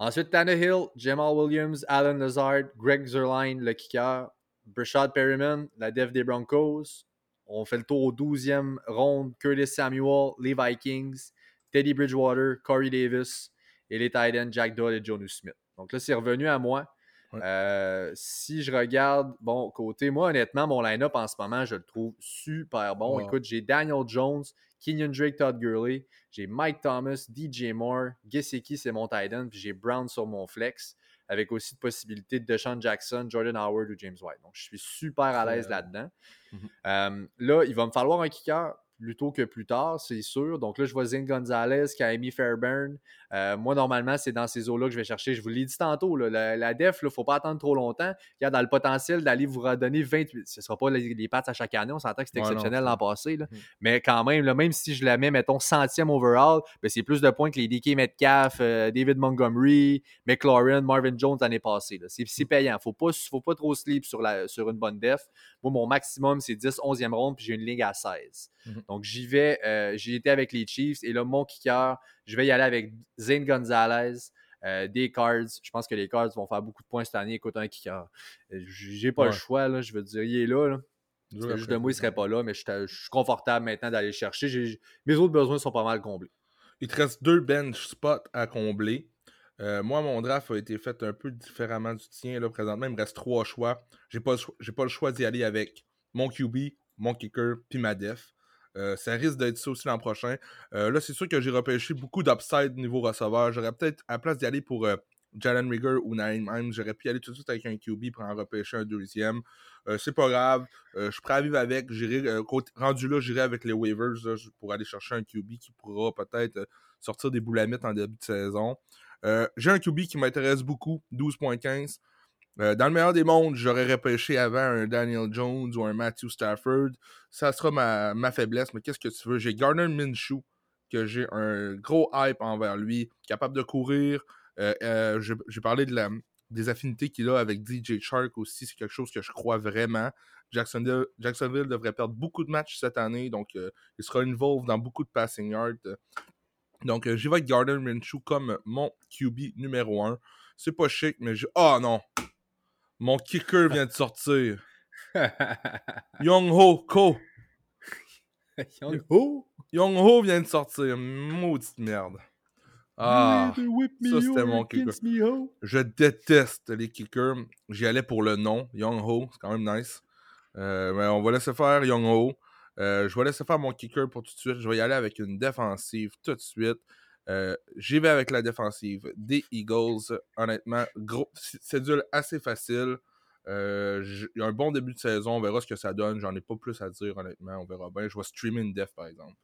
Ensuite, Tannehill, Jamal Williams, Alan Lazard, Greg Zerline, le kicker, Brashad Perryman, la def des Broncos. On fait le tour au 12e round. Curtis Samuel, les Vikings. Teddy Bridgewater, Corey Davis et les Titans Jack Doyle et Jonu Smith. Donc là, c'est revenu à moi. Euh, si je regarde, bon, côté, moi, honnêtement, mon line-up en ce moment, je le trouve super bon. Écoute, j'ai Daniel Jones, Kenyon Drake, Todd Gurley, j'ai Mike Thomas, DJ Moore, Gesicki, c'est mon Titan, puis j'ai Brown sur mon flex, avec aussi de possibilités de Deshaun Jackson, Jordan Howard ou James White. Donc, je suis super à l'aise là-dedans. Mhm. Euh, là, il va me falloir un kicker plus tôt que plus tard, c'est sûr. Donc là, je vois Zane Gonzalez, Kaimi Fairburn. Euh, moi, normalement, c'est dans ces eaux-là que je vais chercher. Je vous l'ai dit tantôt, la, def, il ne faut pas attendre trop longtemps. Il y a dans le potentiel d'aller vous redonner 28. Ce ne sera pas les, les à chaque année. On s'entend que c'est exceptionnel l'an passé. Mmh. Mais quand même, même si je la mets, mettons, centième overall, ben, c'est plus de points que les DK Metcalf, euh, David Montgomery, McLaurin, Marvin Jones l'année passée. C'est mmh. payant. Il ne faut pas trop sleep sur, la, sur une bonne def. Moi, mon maximum, c'est 10, 11e ronde, puis j'ai une ligue à 16. Mmh Donc, j'y vais. Euh, j'ai été avec les Chiefs. Et là, mon kicker, je vais y aller avec Zane Gonzalez. Euh, des Cards. Je pense que les Cards vont faire beaucoup de points cette année. Écoute, un kicker. Euh, j'ai pas le choix. Là, je veux dire, il est là. là. juste de moi, il serait pas là, mais je, suis confortable maintenant d'aller chercher. Mes autres besoins sont pas mal comblés.
Il te reste deux bench spots à combler. moi, mon draft a été fait un peu différemment du tien. Là, présentement, il me reste trois choix. J'ai pas, pas le choix d'y aller avec mon QB, mon kicker, puis ma def. Euh, ça risque d'être ça aussi l'an prochain. Euh, là, c'est sûr que j'ai repêché beaucoup d'upside niveau receveur. J'aurais peut-être, à la place d'y aller pour euh, Jalen Rigger ou Naïm j'aurais pu y aller tout de suite avec un QB pour en repêcher un deuxième. c'est pas grave. je suis prêt à vivre avec. rendu là, j'irai avec les waivers pour aller chercher un QB qui pourra peut-être sortir des boulamites en début de saison. j'ai un QB qui m'intéresse beaucoup, 12.15. Euh, dans le meilleur des mondes, j'aurais repêché avant un Daniel Jones ou un Matthew Stafford. Ça sera ma, ma faiblesse, mais qu'est-ce que tu veux? J'ai Gardner Minshew, que j'ai un gros hype envers lui, capable de courir. Euh, euh, j'ai parlé de la, des affinités qu'il a avec DJ Shark aussi, c'est quelque chose que je crois vraiment. Jacksonville, devrait perdre beaucoup de matchs cette année, donc il sera involved dans beaucoup de passing yards. Donc, j'y vais avec Gardner Minshew comme mon QB numéro 1. C'est pas chic, mais je. Oh non! Mon kicker vient de sortir. Young Ho Ko.
Young Ho?
Young Ho vient de sortir. Maudite merde. Ah, ça c'était mon kicker. Je déteste les kickers. J'y allais pour le nom. Young Ho, c'est quand même nice. Euh, mais on va laisser faire Young Ho. Euh, je vais laisser faire mon kicker pour tout de suite. Je vais y aller avec une défensive tout de suite. Euh, j'y vais avec la défensive des Eagles. Honnêtement, gros, c'est dur assez facile. Euh, il y a un bon début de saison. On verra ce que ça donne. J'en ai pas plus à dire, honnêtement. On verra bien. Je vais streamer une def, par exemple.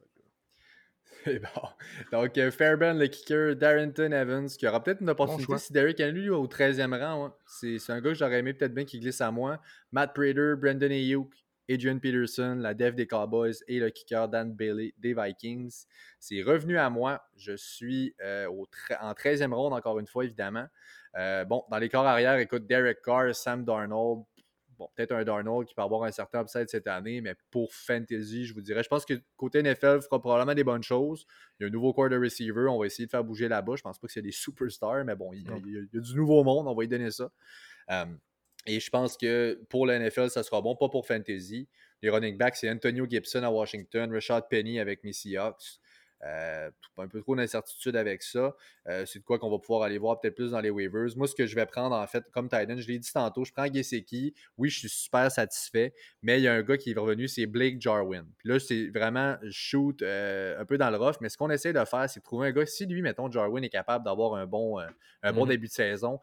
C'est bon. Donc, euh, Fairbairn, le kicker, Darrington Evans, qui aura peut-être une opportunité si Derrick Henry au 13e rang. C'est un gars que j'aurais aimé peut-être bien qu'il glisse à moi. Matt Prater, Brandon Ayuk, Adrian Peterson, la def des Cowboys et le kicker Dan Bailey des Vikings. C'est revenu à moi. Je suis euh, au en 13e ronde, encore une fois, évidemment. Euh, bon, dans les corps arrière, écoute, Derek Carr, Sam Darnold. Bon, peut-être un Darnold qui peut avoir un certain upside cette année, mais pour Fantasy, je vous dirais, je pense que côté NFL fera probablement des bonnes choses. Il y a un nouveau corps de receiver, on va essayer de faire bouger là-bas. Je pense pas que c'est des superstars, mais bon, il y, a, du nouveau monde, on va y donner ça. Euh, et je pense que pour la NFL, ça sera bon, pas pour Fantasy. Les running backs, c'est Antonio Gibson à Washington, Richard Penny avec mes Seahawks. Euh, un peu trop d'incertitude avec ça. Euh, c'est de quoi qu'on va pouvoir aller voir peut-être plus dans les waivers. Moi, ce que je vais prendre, en fait, comme Titan, je l'ai dit tantôt, je prends Geseki. Oui, je suis super satisfait, mais il y a un gars qui est revenu, c'est Blake Jarwin. Puis là, c'est vraiment shoot euh, un peu dans le rough, mais ce qu'on essaie de faire, c'est de trouver un gars. Si lui, mettons, Jarwin est capable d'avoir un bon, un bon mm-hmm. début de saison,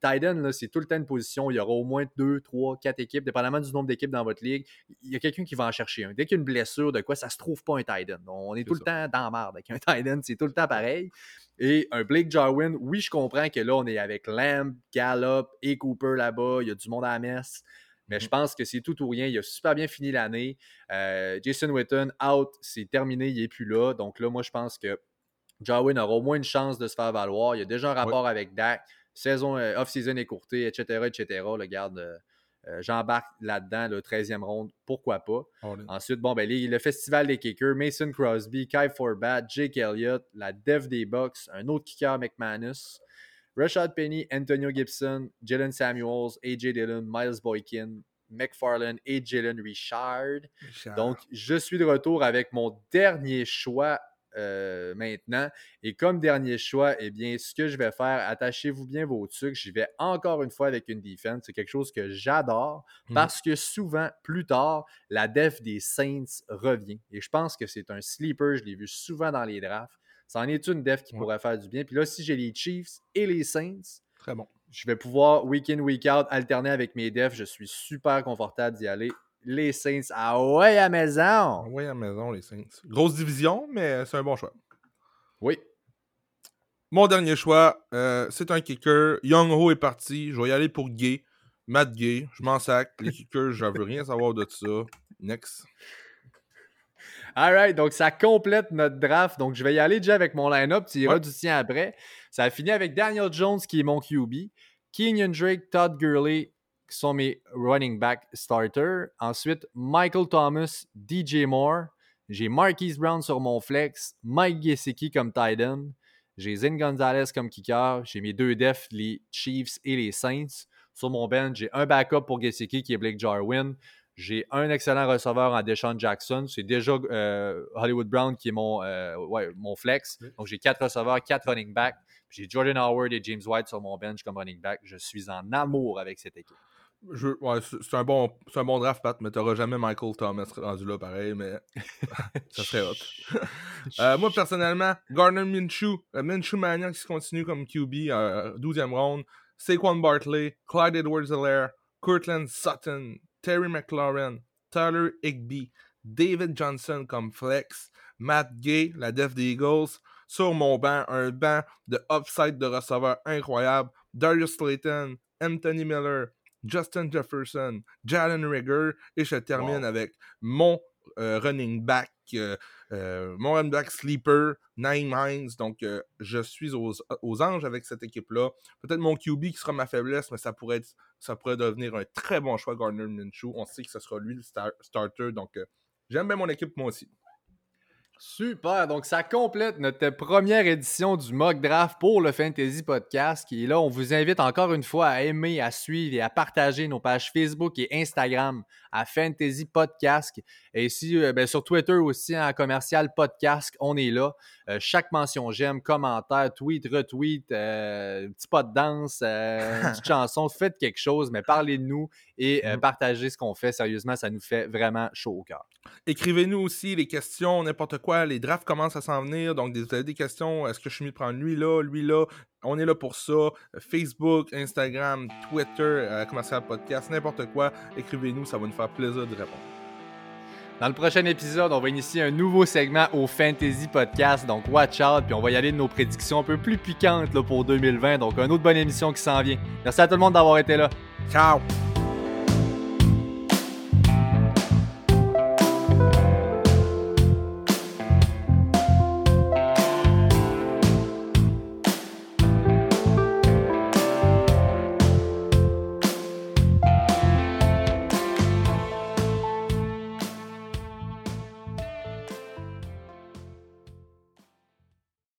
Titan, c'est tout le temps une position. Il y aura au moins 2, 3, 4 équipes, dépendamment du nombre d'équipes dans votre ligue. Il y a quelqu'un qui va en chercher un. Dès qu'il y a une blessure, de quoi, ça se trouve pas un Titan. On est, tout le temps dans la merde avec un Titan. C'est tout le temps pareil. Et un Blake Jarwin, oui, je comprends que là, on est avec Lamb, Gallup et Cooper là-bas. Il y a du monde à la messe. Mais je mm-hmm. pense que c'est tout ou rien. Il a super bien fini l'année. Euh, Jason Witten, out, c'est terminé, il n'est plus là. Donc là, moi, je pense que Jarwin aura au moins une chance de se faire valoir. Il y a déjà un rapport avec Dak saison, euh, off-season écourtée, etc., etc. Le garde, euh, euh, j'embarque là-dedans, le 13e ronde, pourquoi pas. Ensuite, bon, ben, le festival des kickers, Mason Crosby, Kai Forbat, Jake Elliott, la dev des Bucks, un autre kicker, McManus, Rashad Penny, Antonio Gibson, Jalen Samuels, AJ Dillon, Miles Boykin, McFarlane et Jalen Richard. Donc, je suis de retour avec mon dernier choix euh, maintenant. Et comme dernier choix, eh bien, ce que je vais faire, attachez-vous bien vos trucs. J'y vais encore une fois avec une defense. C'est quelque chose que j'adore mmh. parce que souvent, plus tard, la def des Saints revient. Et je pense que c'est un sleeper. Je l'ai vu souvent dans les drafts. C'en est une def qui pourrait faire du bien. Puis là, si j'ai les Chiefs et les Saints,
très bon.
Je vais pouvoir week in, week out alterner avec mes defs. Je suis super confortable d'y aller les Saints. Ah ouais, à maison. Ah
ouais, à maison, les Saints. Grosse division, mais c'est un bon choix.
Oui.
Mon dernier choix, euh, c'est un kicker. Young Ho est parti. Je vais y aller pour Gay. Matt Gay. Je m'en sac. Les kickers, je veux rien savoir de ça. Next.
Alright, donc ça complète notre draft. Donc je vais y aller déjà avec mon line-up. Tu iras du tien après. Ça a fini avec Daniel Jones qui est mon QB. Kenyon Drake, Todd Gurley, qui sont mes running back starters. Ensuite, Michael Thomas, DJ Moore. J'ai Marquise Brown sur mon flex, Mike Gesicki comme tight end. J'ai Zin Gonzalez comme kicker. J'ai mes deux defs, les Chiefs et les Saints. Sur mon bench, j'ai un backup pour Gesicki qui est Blake Jarwin. J'ai un excellent receveur en Deshaun Jackson. C'est déjà euh, Hollywood Brown qui est mon, euh, mon flex. Donc j'ai quatre receveurs, quatre running backs. J'ai Jordan Howard et James White sur mon bench comme running back. Je suis en amour avec cette équipe
c'est un, bon, un bon draft, Pat, mais t'auras jamais Michael Thomas rendu là pareil, mais ça serait hot. Euh, moi, personnellement, Gardner Minshew, euh, Minshew Mania qui se continue comme QB, 12e round, Saquon Bartley, Clyde Edwards-Helaire, Cortland Sutton, Terry McLaurin, Tyler Higby, David Johnson comme flex, Matt Gay, la def des Eagles, sur mon banc, un banc de upside de receveurs incroyable, Darius Slayton, Anthony Miller, Justin Jefferson, Jalen Rigger, et je termine avec mon euh, running back, euh, euh, mon running back sleeper, Nine Hines. Donc, je suis aux, anges avec cette équipe-là. Peut-être mon QB qui sera ma faiblesse, mais ça pourrait, être, ça pourrait devenir un très bon choix, Gardner Minshew. On sait que ce sera lui le starter. Donc, j'aime bien mon équipe, moi aussi.
Super. Donc, ça complète notre première édition du mock draft pour le Fantasy Podcast. Est là, on vous invite encore une fois à aimer, à suivre et à partager nos pages Facebook et Instagram à Fantasy Podcast. Et ici, euh, ben, sur Twitter aussi, en commercial podcast, on est là. Euh, chaque mention j'aime, commentaire, tweet, retweet, euh, petit pas de danse, petite chanson, faites quelque chose, mais parlez de nous et mm. partagez ce qu'on fait. Sérieusement, ça nous fait vraiment chaud au cœur.
Écrivez-nous aussi les questions, n'importe quoi. Les drafts commencent à s'en venir. Donc, vous avez des questions. Est-ce que je suis mis de prendre lui là, lui là? On est là pour ça. Facebook, Instagram, Twitter, commercial podcast, n'importe quoi. Écrivez-nous, ça va nous faire plaisir de répondre.
Dans le prochain épisode, on va initier un nouveau segment au Fantasy Podcast, donc watch out, puis on va y aller de nos prédictions un peu plus piquantes pour 2020, donc une autre bonne émission qui s'en vient. Merci à tout le monde d'avoir été là.
Ciao!